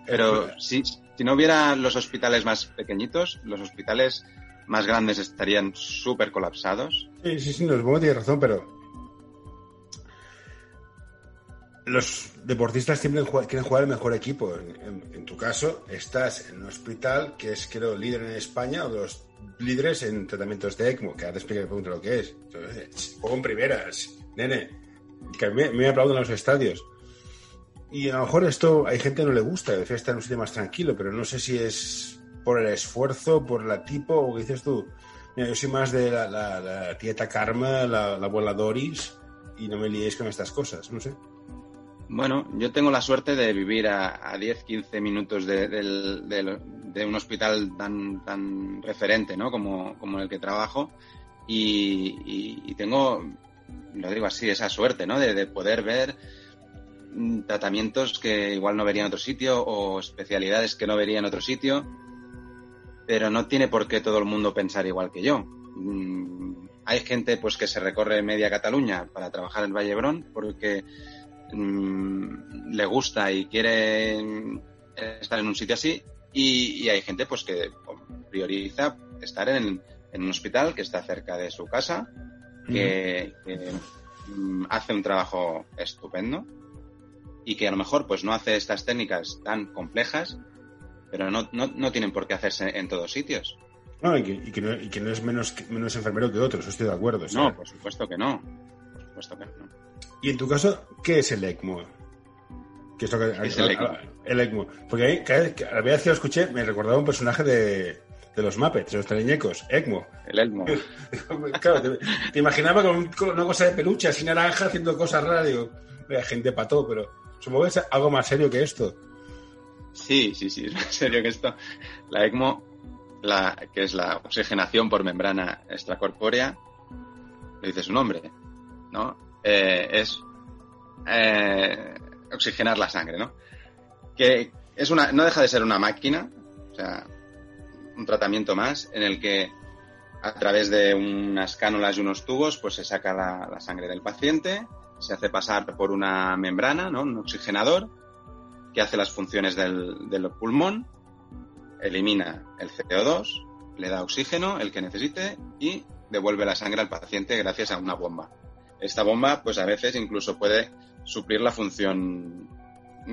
Pero si, si no hubiera los hospitales más pequeñitos, los hospitales más grandes estarían súper colapsados. Sí, sí, sí, no, supongo que tiene razón, pero los deportistas siempre quieren jugar el mejor equipo. En, tu caso, estás en un hospital que es, creo, líder en España o de los líderes en tratamientos de ECMO, que ahora te explico lo que es. juego en primeras, nene, que a mí me aplauden los estadios. Y a lo mejor esto hay gente que no le gusta, prefiere estar en un sitio más tranquilo, pero no sé si es por el esfuerzo, por la tipo, o que dices tú. Mira, yo soy más de la, la, tieta Karma, la, la abuela Doris, y no me liéis con estas cosas, no sé. Bueno, yo tengo la suerte de vivir a, a 10, 15 minutos de, un hospital tan, tan referente ¿no? como, como el que trabajo y, tengo, lo digo así, esa suerte ¿no? de, poder ver tratamientos que igual no vería en otro sitio o especialidades que no vería en otro sitio, pero no tiene por qué todo el mundo pensar igual que yo. Mm, hay gente pues que se recorre media Cataluña para trabajar en Vallebrón porque Mm, le gusta y quiere estar en un sitio así y, hay gente pues que prioriza estar en, un hospital que está cerca de su casa, que, mm, hace un trabajo estupendo y que a lo mejor pues no hace estas técnicas tan complejas, pero no, no, tienen por qué hacerse en todos sitios. No, y que, no, es menos, menos enfermero que otros, estoy de acuerdo. No, por supuesto que no. Por supuesto que no. Y en tu caso, ¿qué es el ECMO? ¿Qué es, lo que, ¿Qué es el ECMO? el ECMO. Porque ahí, cada vez que, a la vez que lo escuché, me recordaba un personaje de, de los Muppets, de los teleñecos, ECMO. El ECMO. claro, te, te imaginaba con, un- con una cosa de peluche así naranja haciendo cosas raras. Digo, "Vaya gente pató, pero supongo que es algo más serio que esto. Sí, sí, sí, es más serio que esto. La ECMO, la, que es la oxigenación por membrana extracorpórea, lo dice su nombre, ¿no? Eh, es eh, oxigenar la sangre, ¿no? Que es una, no deja de ser una máquina, o sea, un tratamiento más en el que a través de unas cánulas y unos tubos, pues se saca la, sangre del paciente, se hace pasar por una membrana, ¿no? Un oxigenador, que hace las funciones del, del pulmón, elimina el CO2, le da oxígeno, el que necesite, y devuelve la sangre al paciente gracias a una bomba. Esta bomba, pues a veces incluso puede suplir la función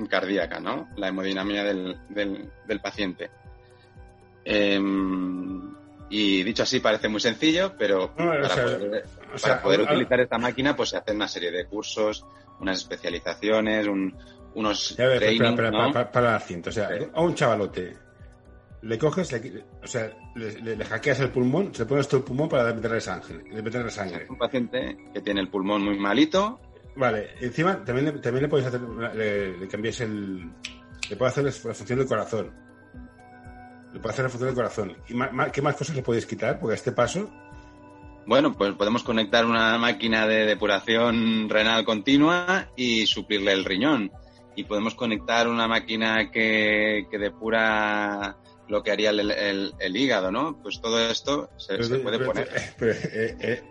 cardíaca, ¿no? La hemodinamia del, del, del paciente. Em, y dicho así parece muy sencillo, pero No, para sea, poder, sea, para utilizar esta máquina, pues se hacen una serie de cursos, unas especializaciones, un- unos ves, espera, ¿no? para, para, para la cinta. O sea, Sí. a un chavalote le coges, le- o sea, le, le- le hackeas el pulmón, se le pones todo el pulmón para meterle sangre. Le meterle sangre. Un paciente que tiene el pulmón muy malito, Vale, encima también, le- también le puedes hacer, le, le cambias el. Le puedes hacer la función del corazón. Le puedes hacer la función del corazón. ¿Y ma- ma- qué más cosas le puedes quitar? Porque a este paso. bueno, pues podemos conectar una máquina de depuración renal continua y suplirle el riñón. Y podemos conectar una máquina que, que depura lo que haría el, el- el hígado, ¿no? Pues todo esto se, se puede pero- poner. pero, eh, eh,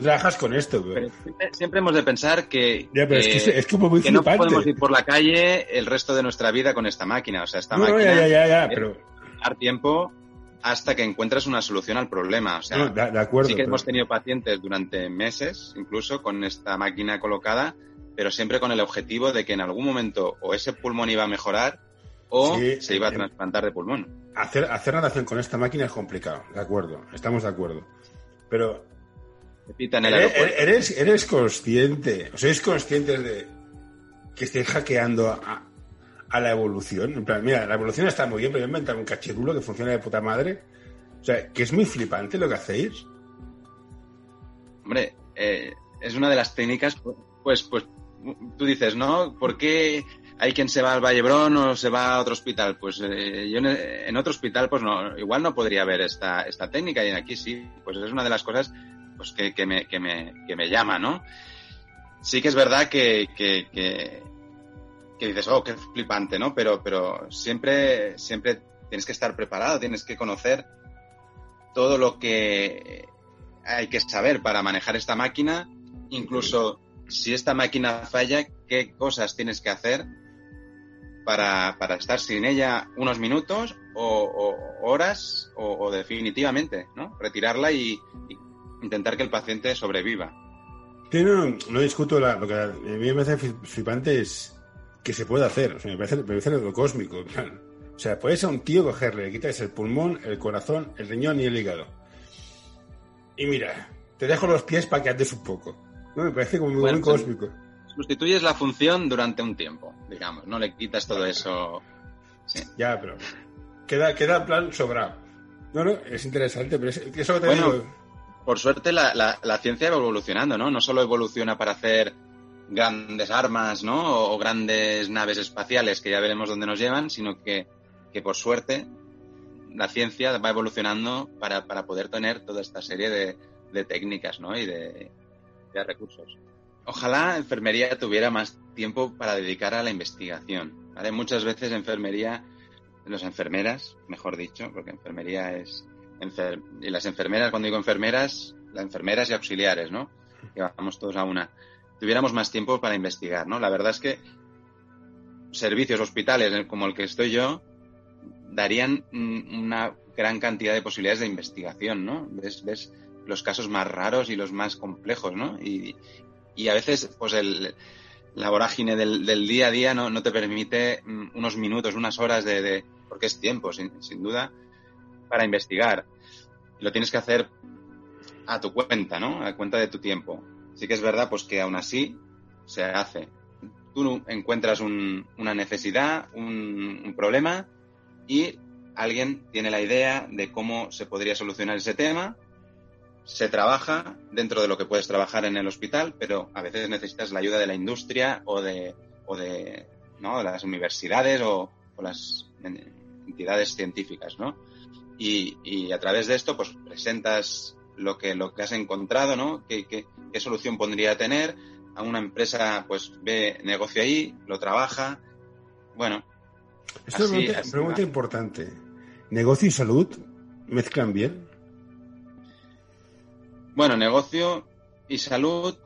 trabajas con esto, Pero siempre, siempre hemos de pensar que, Ya, pero es que es, es como muy que no podemos ir por la calle el resto de nuestra vida con esta máquina. O sea, esta no, máquina ya, ya, ya, eh, pero. dar tiempo hasta que encuentres una solución al problema. O sea, no, de, de acuerdo. sí que pero- hemos tenido pacientes durante meses, incluso con esta máquina colocada, pero siempre con el objetivo de que en algún momento o ese pulmón iba a mejorar o Sí, se iba a en- trasplantar de pulmón. Hacer, hacer natación con esta máquina es complicado, de acuerdo, estamos de acuerdo. Pero Te pita en el eres, aeropuerto. eres, eres consciente, o sois conscientes de que estéis hackeando a, a la evolución. En plan, mira, la evolución está muy bien, pero inventar un cachirulo que funciona de puta madre. O sea, que es muy flipante lo que hacéis. Hombre, eh, es una de las técnicas, pues, pues tú dices, ¿no? ¿Por qué hay quien se va al Vallebrón o se va a otro hospital? Pues eh, yo en, en otro hospital, pues no, igual no podría ver esta, esta técnica y aquí sí, pues es una de las cosas pues, que, me, que, me, que me llama, ¿no? Sí que es verdad que, que, que, dices, oh, qué flipante, ¿no? Pero, pero siempre, siempre tienes que estar preparado, tienes que conocer todo lo que hay que saber para manejar esta máquina, incluso si esta máquina falla, qué cosas tienes que hacer para, para estar sin ella unos minutos o, horas o, definitivamente, ¿no? Retirarla y, intentar que el paciente sobreviva. Sí, no, no discuto la, lo que a mí me parece flipante es que se puede hacer, o sea, me, parece, me parece lo cósmico. O sea, puedes a un tío cogerle, le quitas el pulmón, el corazón, el riñón y el hígado. Y mira, te dejo los pies para que andes un poco. No, me parece como muy, Bueno, muy cósmico. Sustituyes la función durante un tiempo, digamos, no le quitas todo eso. Sí. Ya, pero queda, queda en plan sobrado. No, no, es interesante, pero es, eso que te Bueno, digo. Por suerte la, la, ciencia va evolucionando, ¿no? No solo evoluciona para hacer grandes armas, ¿no? O, o, grandes naves espaciales que ya veremos dónde nos llevan, sino que, que por suerte la ciencia va evolucionando para, para poder tener toda esta serie de, de técnicas, ¿no? Y de, de recursos. Ojalá enfermería tuviera más tiempo para dedicar a la investigación. ¿vale? Muchas veces enfermería, las enfermeras, mejor dicho, porque enfermería es y las enfermeras, cuando digo enfermeras, las enfermeras y auxiliares, ¿no? Que vamos todos a una. Tuviéramos más tiempo para investigar, ¿no? La verdad es que servicios, hospitales como el que estoy yo, darían una gran cantidad de posibilidades de investigación, ¿no? Ves, ves los casos más raros y los más complejos, ¿no? Y, y a veces, pues el, la vorágine del, del, día a día no, no, te permite unos minutos, unas horas de, de porque es tiempo, sin, sin, duda, para investigar. Lo tienes que hacer a tu cuenta, ¿no? A cuenta de tu tiempo. Sí que es verdad, pues que aún así se hace. Tú encuentras una necesidad, un, problema y alguien tiene la idea de cómo se podría solucionar ese tema. Se trabaja dentro de lo que puedes trabajar en el hospital, pero a veces necesitas la ayuda de la industria o de, o de, ¿no? las universidades o, o las entidades científicas, ¿no? Y, a través de esto, pues presentas lo que, lo que has encontrado, ¿no? ¿Qué, qué, solución podría tener? A una empresa, pues ve negocio ahí, lo trabaja. Bueno. Esto es una pregunta, importante. ¿Negocio y salud mezclan bien? Bueno, negocio y salud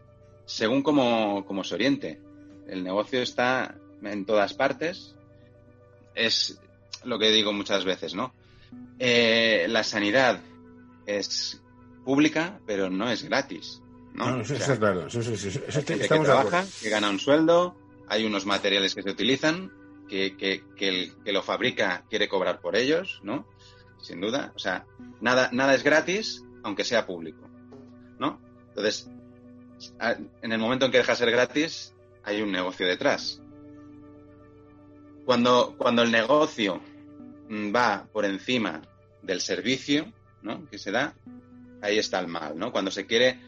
según como, como se oriente. El negocio está en todas partes. Es lo que digo muchas veces, ¿no? Eh, la sanidad es pública, pero no es gratis. ¿no? eso, es claro. Eso, que trabaja, que gana un sueldo, hay unos materiales que se utilizan, que, que, el que lo fabrica quiere cobrar por ellos, ¿no? Sin duda. O sea, nada, nada es gratis, aunque sea público, ¿no? Entonces, en el momento en que deja de ser gratis, hay un negocio detrás. Cuando, cuando el negocio va por encima del servicio ¿no? que se da, ahí está el mal, ¿no? Cuando se quiere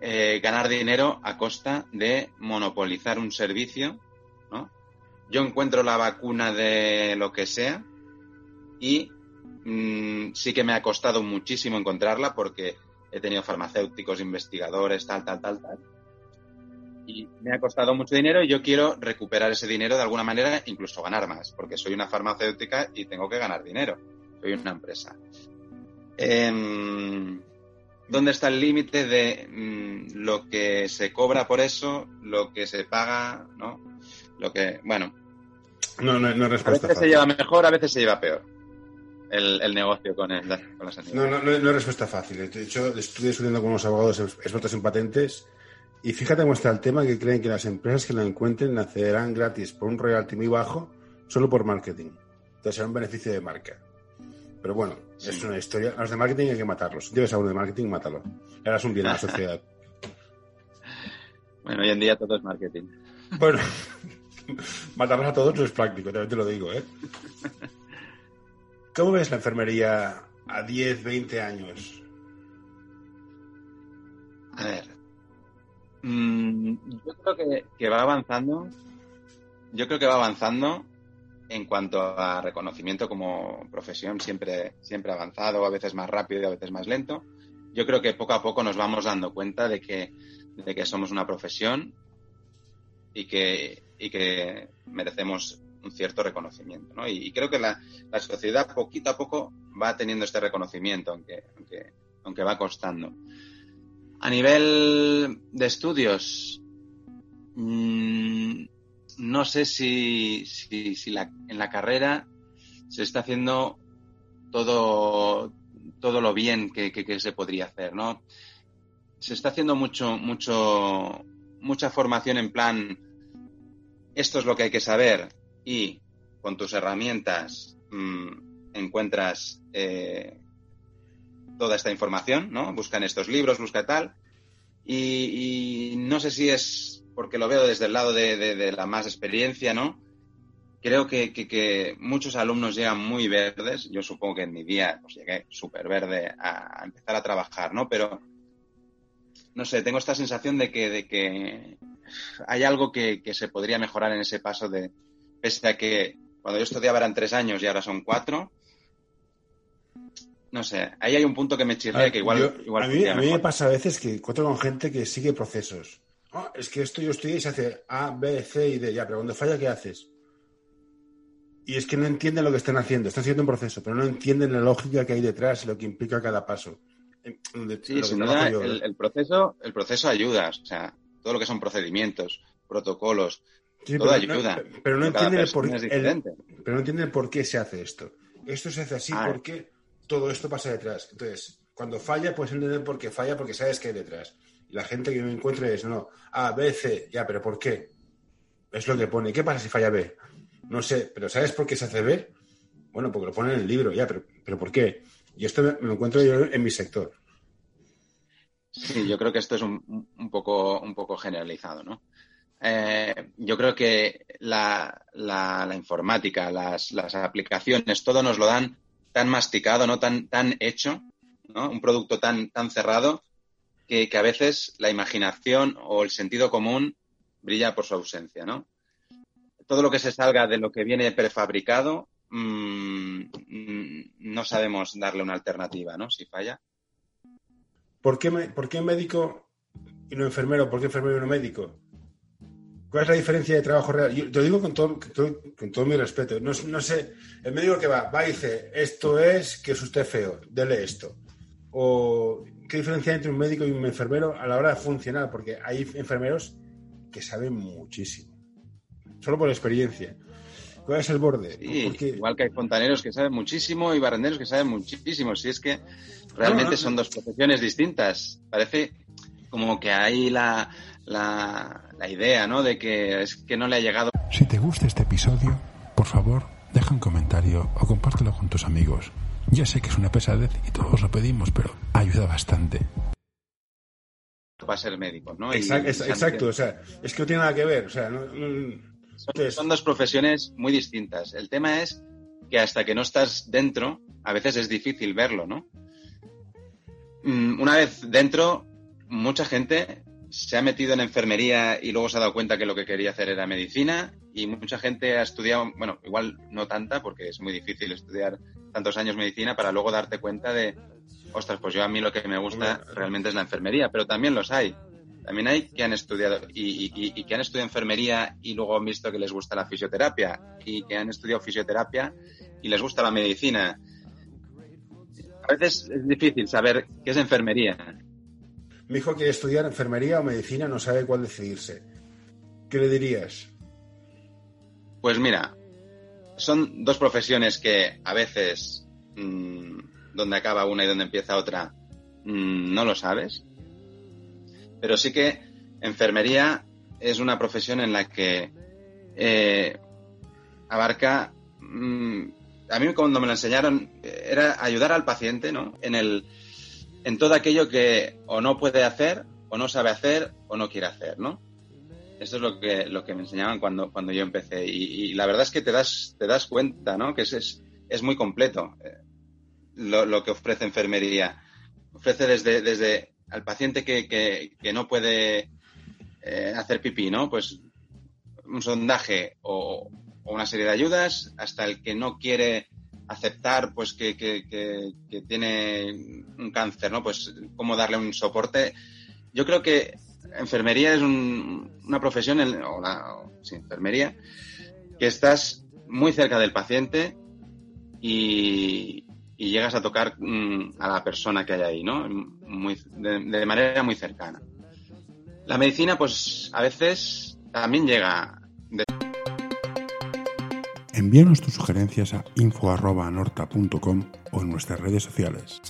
eh, ganar dinero a costa de monopolizar un servicio, ¿no? Yo encuentro la vacuna de lo que sea y mm, sí que me ha costado muchísimo encontrarla porque he tenido farmacéuticos, investigadores, tal, tal, tal, tal y me ha costado mucho dinero y yo quiero recuperar ese dinero de alguna manera, incluso ganar más, porque soy una farmacéutica y tengo que ganar dinero. Soy una empresa. Em, ¿Dónde está el límite de mm, lo que se cobra por eso, lo que se paga, no? Lo que, bueno. No, no, no respuesta. A veces se lleva mejor, a veces se lleva peor. El, negocio con, el, con la sanidad. No, no, no, no es respuesta fácil. De hecho, estuve estudiando con unos abogados expertos en patentes y fíjate muestra el tema que creen que las empresas que la encuentren accederán gratis por un royalty muy bajo solo por marketing. Entonces será un beneficio de marca. Pero bueno, es una historia. A los de marketing hay que matarlos. Si tienes a uno de marketing, mátalo. Eras un bien a la sociedad. bueno, hoy en día todo es marketing. Bueno, matarlos a todos no es práctico, también te lo digo, ¿eh? ¿Cómo ves la enfermería a 10, 20 años? A ver, Mm, yo creo que, va avanzando. Yo creo que va avanzando en cuanto a reconocimiento como profesión, siempre, siempre avanzado, a veces más rápido, a veces más lento. Yo creo que poco a poco nos vamos dando cuenta de que, de que somos una profesión y que, y que merecemos un cierto reconocimiento. ¿no? Y, creo que la, la, sociedad poquito a poco va teniendo este reconocimiento, aunque, aunque, aunque va costando. A nivel de estudios, mm, no sé si, en la carrera se está haciendo todo, todo lo bien que, se podría hacer, ¿no? Se está haciendo mucho, mucho, mucha formación en plan, esto es lo que hay que saber y con tus herramientas mm, encuentras eh, toda esta información, ¿no? Buscan estos libros, busca tal. Y, no sé si es porque lo veo desde el lado de, la más experiencia, ¿no? Creo que, muchos alumnos llegan muy verdes. Yo supongo que en mi día pues, llegué súper verde a, empezar a trabajar, ¿no? Pero, no sé, tengo esta sensación de que, hay algo que, que se podría mejorar en ese paso de, pese a que cuando yo estudiaba eran tres años y ahora son cuatro, no sé, ahí hay un punto que me chirría que igual, igual a, mí, a mí, me pasa a veces que encuentro con gente que sigue procesos. Oh, es que esto yo estudié y se hace A, B, C y D. Ya, pero cuando falla, ¿qué haces? Y es que no entienden lo que están haciendo. Están haciendo un proceso, pero no entienden la lógica que hay detrás y lo que implica cada paso. sí, sin duda, el, proceso, el proceso ayuda. O sea, todo lo que son procedimientos, protocolos, todo ayuda. pero, no entienden por, pero no entienden por qué se hace esto. Esto se hace así ah. porque todo esto pasa detrás. Entonces, cuando falla, puedes entender por qué falla, porque sabes que hay detrás. Y la gente que me encuentre es, no, A, B, C, ya, pero ¿por qué? Es lo que pone. ¿Qué pasa si falla B? No sé, pero ¿sabes por qué se hace B? Bueno, porque lo pone en el libro, ya, pero, pero ¿por qué? Y esto me, lo encuentro yo en mi sector. Sí, yo creo que esto es un, poco, un poco generalizado, ¿no? eh, yo creo que la, la, informática, las, las, aplicaciones, todo nos lo dan tan masticado, ¿no? Tan, tan hecho, ¿no? Un producto tan, tan cerrado que, que a veces la imaginación o el sentido común brilla por su ausencia, ¿no? Todo lo que se salga de lo que viene prefabricado, mmm, no sabemos darle una alternativa, ¿no? Si falla. ¿Por qué, ¿Por qué médico y no enfermero? ¿Por qué enfermero y no médico? ¿Cuál es la diferencia de trabajo real? Yo te lo digo con todo, con todo mi respeto. No, no, sé, el médico que va, va y dice, esto es que es usted feo, dele esto. O qué diferencia hay entre un médico y un enfermero a la hora de funcionar, porque hay enfermeros que saben muchísimo, solo por experiencia. ¿Cuál es el borde? Igual que hay fontaneros que saben muchísimo y barrenderos que saben muchísimo. Si es que realmente son dos profesiones distintas. Parece como que hay la, la, idea, ¿no? De que es que no le ha llegado. Si te gusta este episodio, por favor, deja un comentario o compártelo con tus amigos. Ya sé que es una pesadez y todos lo pedimos, pero ayuda bastante. Va a ser médico, ¿no? Exacto, o sea, es que no tiene nada que ver, o sea, son, dos profesiones muy distintas. El tema es que hasta que no estás dentro, a veces es difícil verlo, ¿no? Mm, una vez dentro, mucha gente se ha metido en enfermería y luego se ha dado cuenta que lo que quería hacer era medicina y mucha gente ha estudiado, bueno, igual no tanta porque es muy difícil estudiar tantos años medicina para luego darte cuenta de, ostras, pues yo a mí lo que me gusta realmente es la enfermería, pero también los hay. También hay que han estudiado y, que han estudiado enfermería y luego han visto que les gusta la fisioterapia y que han estudiado fisioterapia y les gusta la medicina. A veces es difícil saber qué es enfermería mi hijo quiere estudiar enfermería o medicina, no sabe cuál decidirse. ¿Qué le dirías? Pues mira, son dos profesiones que a veces mmm, donde acaba una y donde empieza otra mmm, no lo sabes. Pero sí que enfermería es una profesión en la que eh, abarca. Mmm, a mí cuando me lo enseñaron era ayudar al paciente, ¿no? En el en todo aquello que o no puede hacer, o no sabe hacer, o no quiere hacer, ¿no? Eso es lo que, lo que me enseñaban cuando, cuando yo empecé. Y, la verdad es que te das, te das cuenta, ¿no? Que es, es, muy completo eh, lo, que ofrece enfermería. Ofrece desde, desde al paciente que, que, no puede eh, hacer pipí, ¿no? Pues un sondaje o, o, una serie de ayudas, hasta el que no quiere aceptar pues que, tiene un cáncer, ¿no? Pues cómo darle un soporte. Yo creo que enfermería es una profesión, o la enfermería, que estás muy cerca del paciente y, llegas a tocar mm, a la persona que hay ahí, ¿no? Muy, de manera muy cercana. La medicina, pues a veces también llega Envíanos tus sugerencias a info.norta.com o en nuestras redes sociales.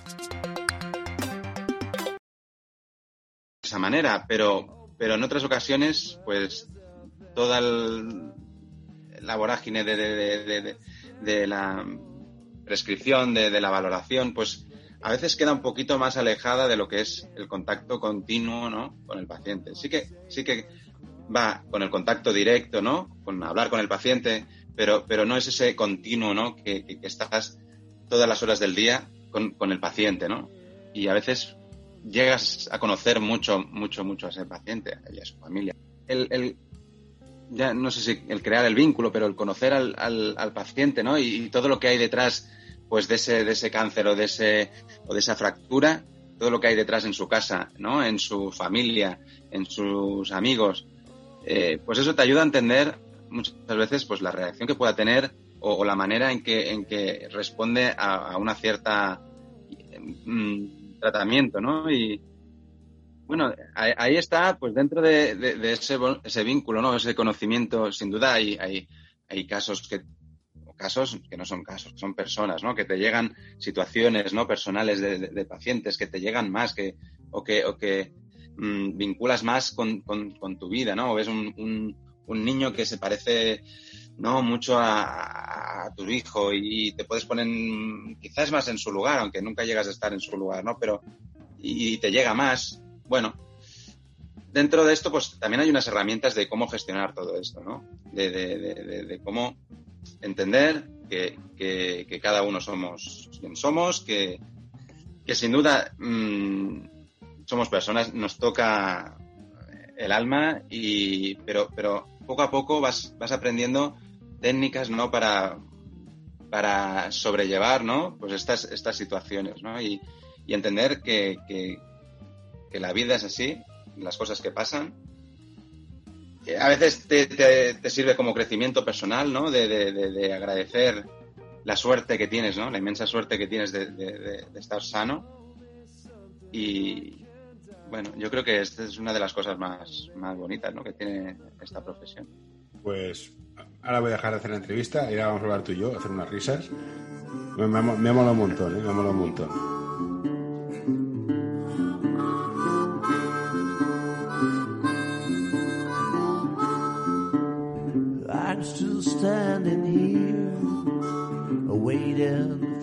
De esa manera, pero, pero en otras ocasiones, pues toda la vorágine de, la prescripción, de, la valoración, pues a veces queda un poquito más alejada de lo que es el contacto continuo ¿no? con el paciente. Sí que, sí que va con el contacto directo, ¿no? Con hablar con el paciente, pero, pero no es ese continuo, ¿no? Que, estás todas las horas del día con, con, el paciente, ¿no? Y a veces llegas a conocer mucho, mucho, mucho a ese paciente y a su familia. El, el, ya no sé si el crear el vínculo, pero el conocer al, al, al paciente, ¿no? Y, todo lo que hay detrás, pues, de ese, de ese cáncer o de, ese, o de esa fractura, todo lo que hay detrás en su casa, ¿no? En su familia, en sus amigos. Eh, pues eso te ayuda a entender muchas veces pues la reacción que pueda tener o, la manera en que, en que responde a, una cierta mm, tratamiento, ¿no? Y bueno, ahí, está, pues dentro de, ese, ese, vínculo, ¿no? Ese conocimiento, sin duda hay, hay, hay casos que casos que no son casos, son personas, ¿no? Que te llegan situaciones, ¿no? Personales de, pacientes que te llegan más que o que o que mm, vinculas más con, con, tu vida, ¿no? O ves un niño que se parece no mucho a, tu hijo y te puedes poner quizás más en su lugar, aunque nunca llegas a estar en su lugar, ¿no? Pero y, te llega más. Bueno, dentro de esto, pues también hay unas herramientas de cómo gestionar todo esto, ¿no? De, cómo entender que, que, que, cada uno somos quien somos, que, que sin duda mmm, somos personas, nos toca el alma, y, pero, pero poco a poco vas, vas aprendiendo técnicas, ¿no? Para, para sobrellevar, ¿no? Pues estas, estas situaciones, ¿no? Y, y entender que, que, la vida es así, las cosas que pasan. A veces te, te, sirve como crecimiento personal, ¿no? De, de, de, agradecer la suerte que tienes, ¿no? La inmensa suerte que tienes de, estar sano. Y, bueno, yo creo que esta es una de las cosas más, más bonitas ¿no? que tiene esta profesión. Pues ahora voy a dejar de hacer la entrevista y ahora vamos a hablar tú y yo, hacer unas risas. Me, me, me mola un montón, ¿eh? me mola un montón. I'm still standing here, waiting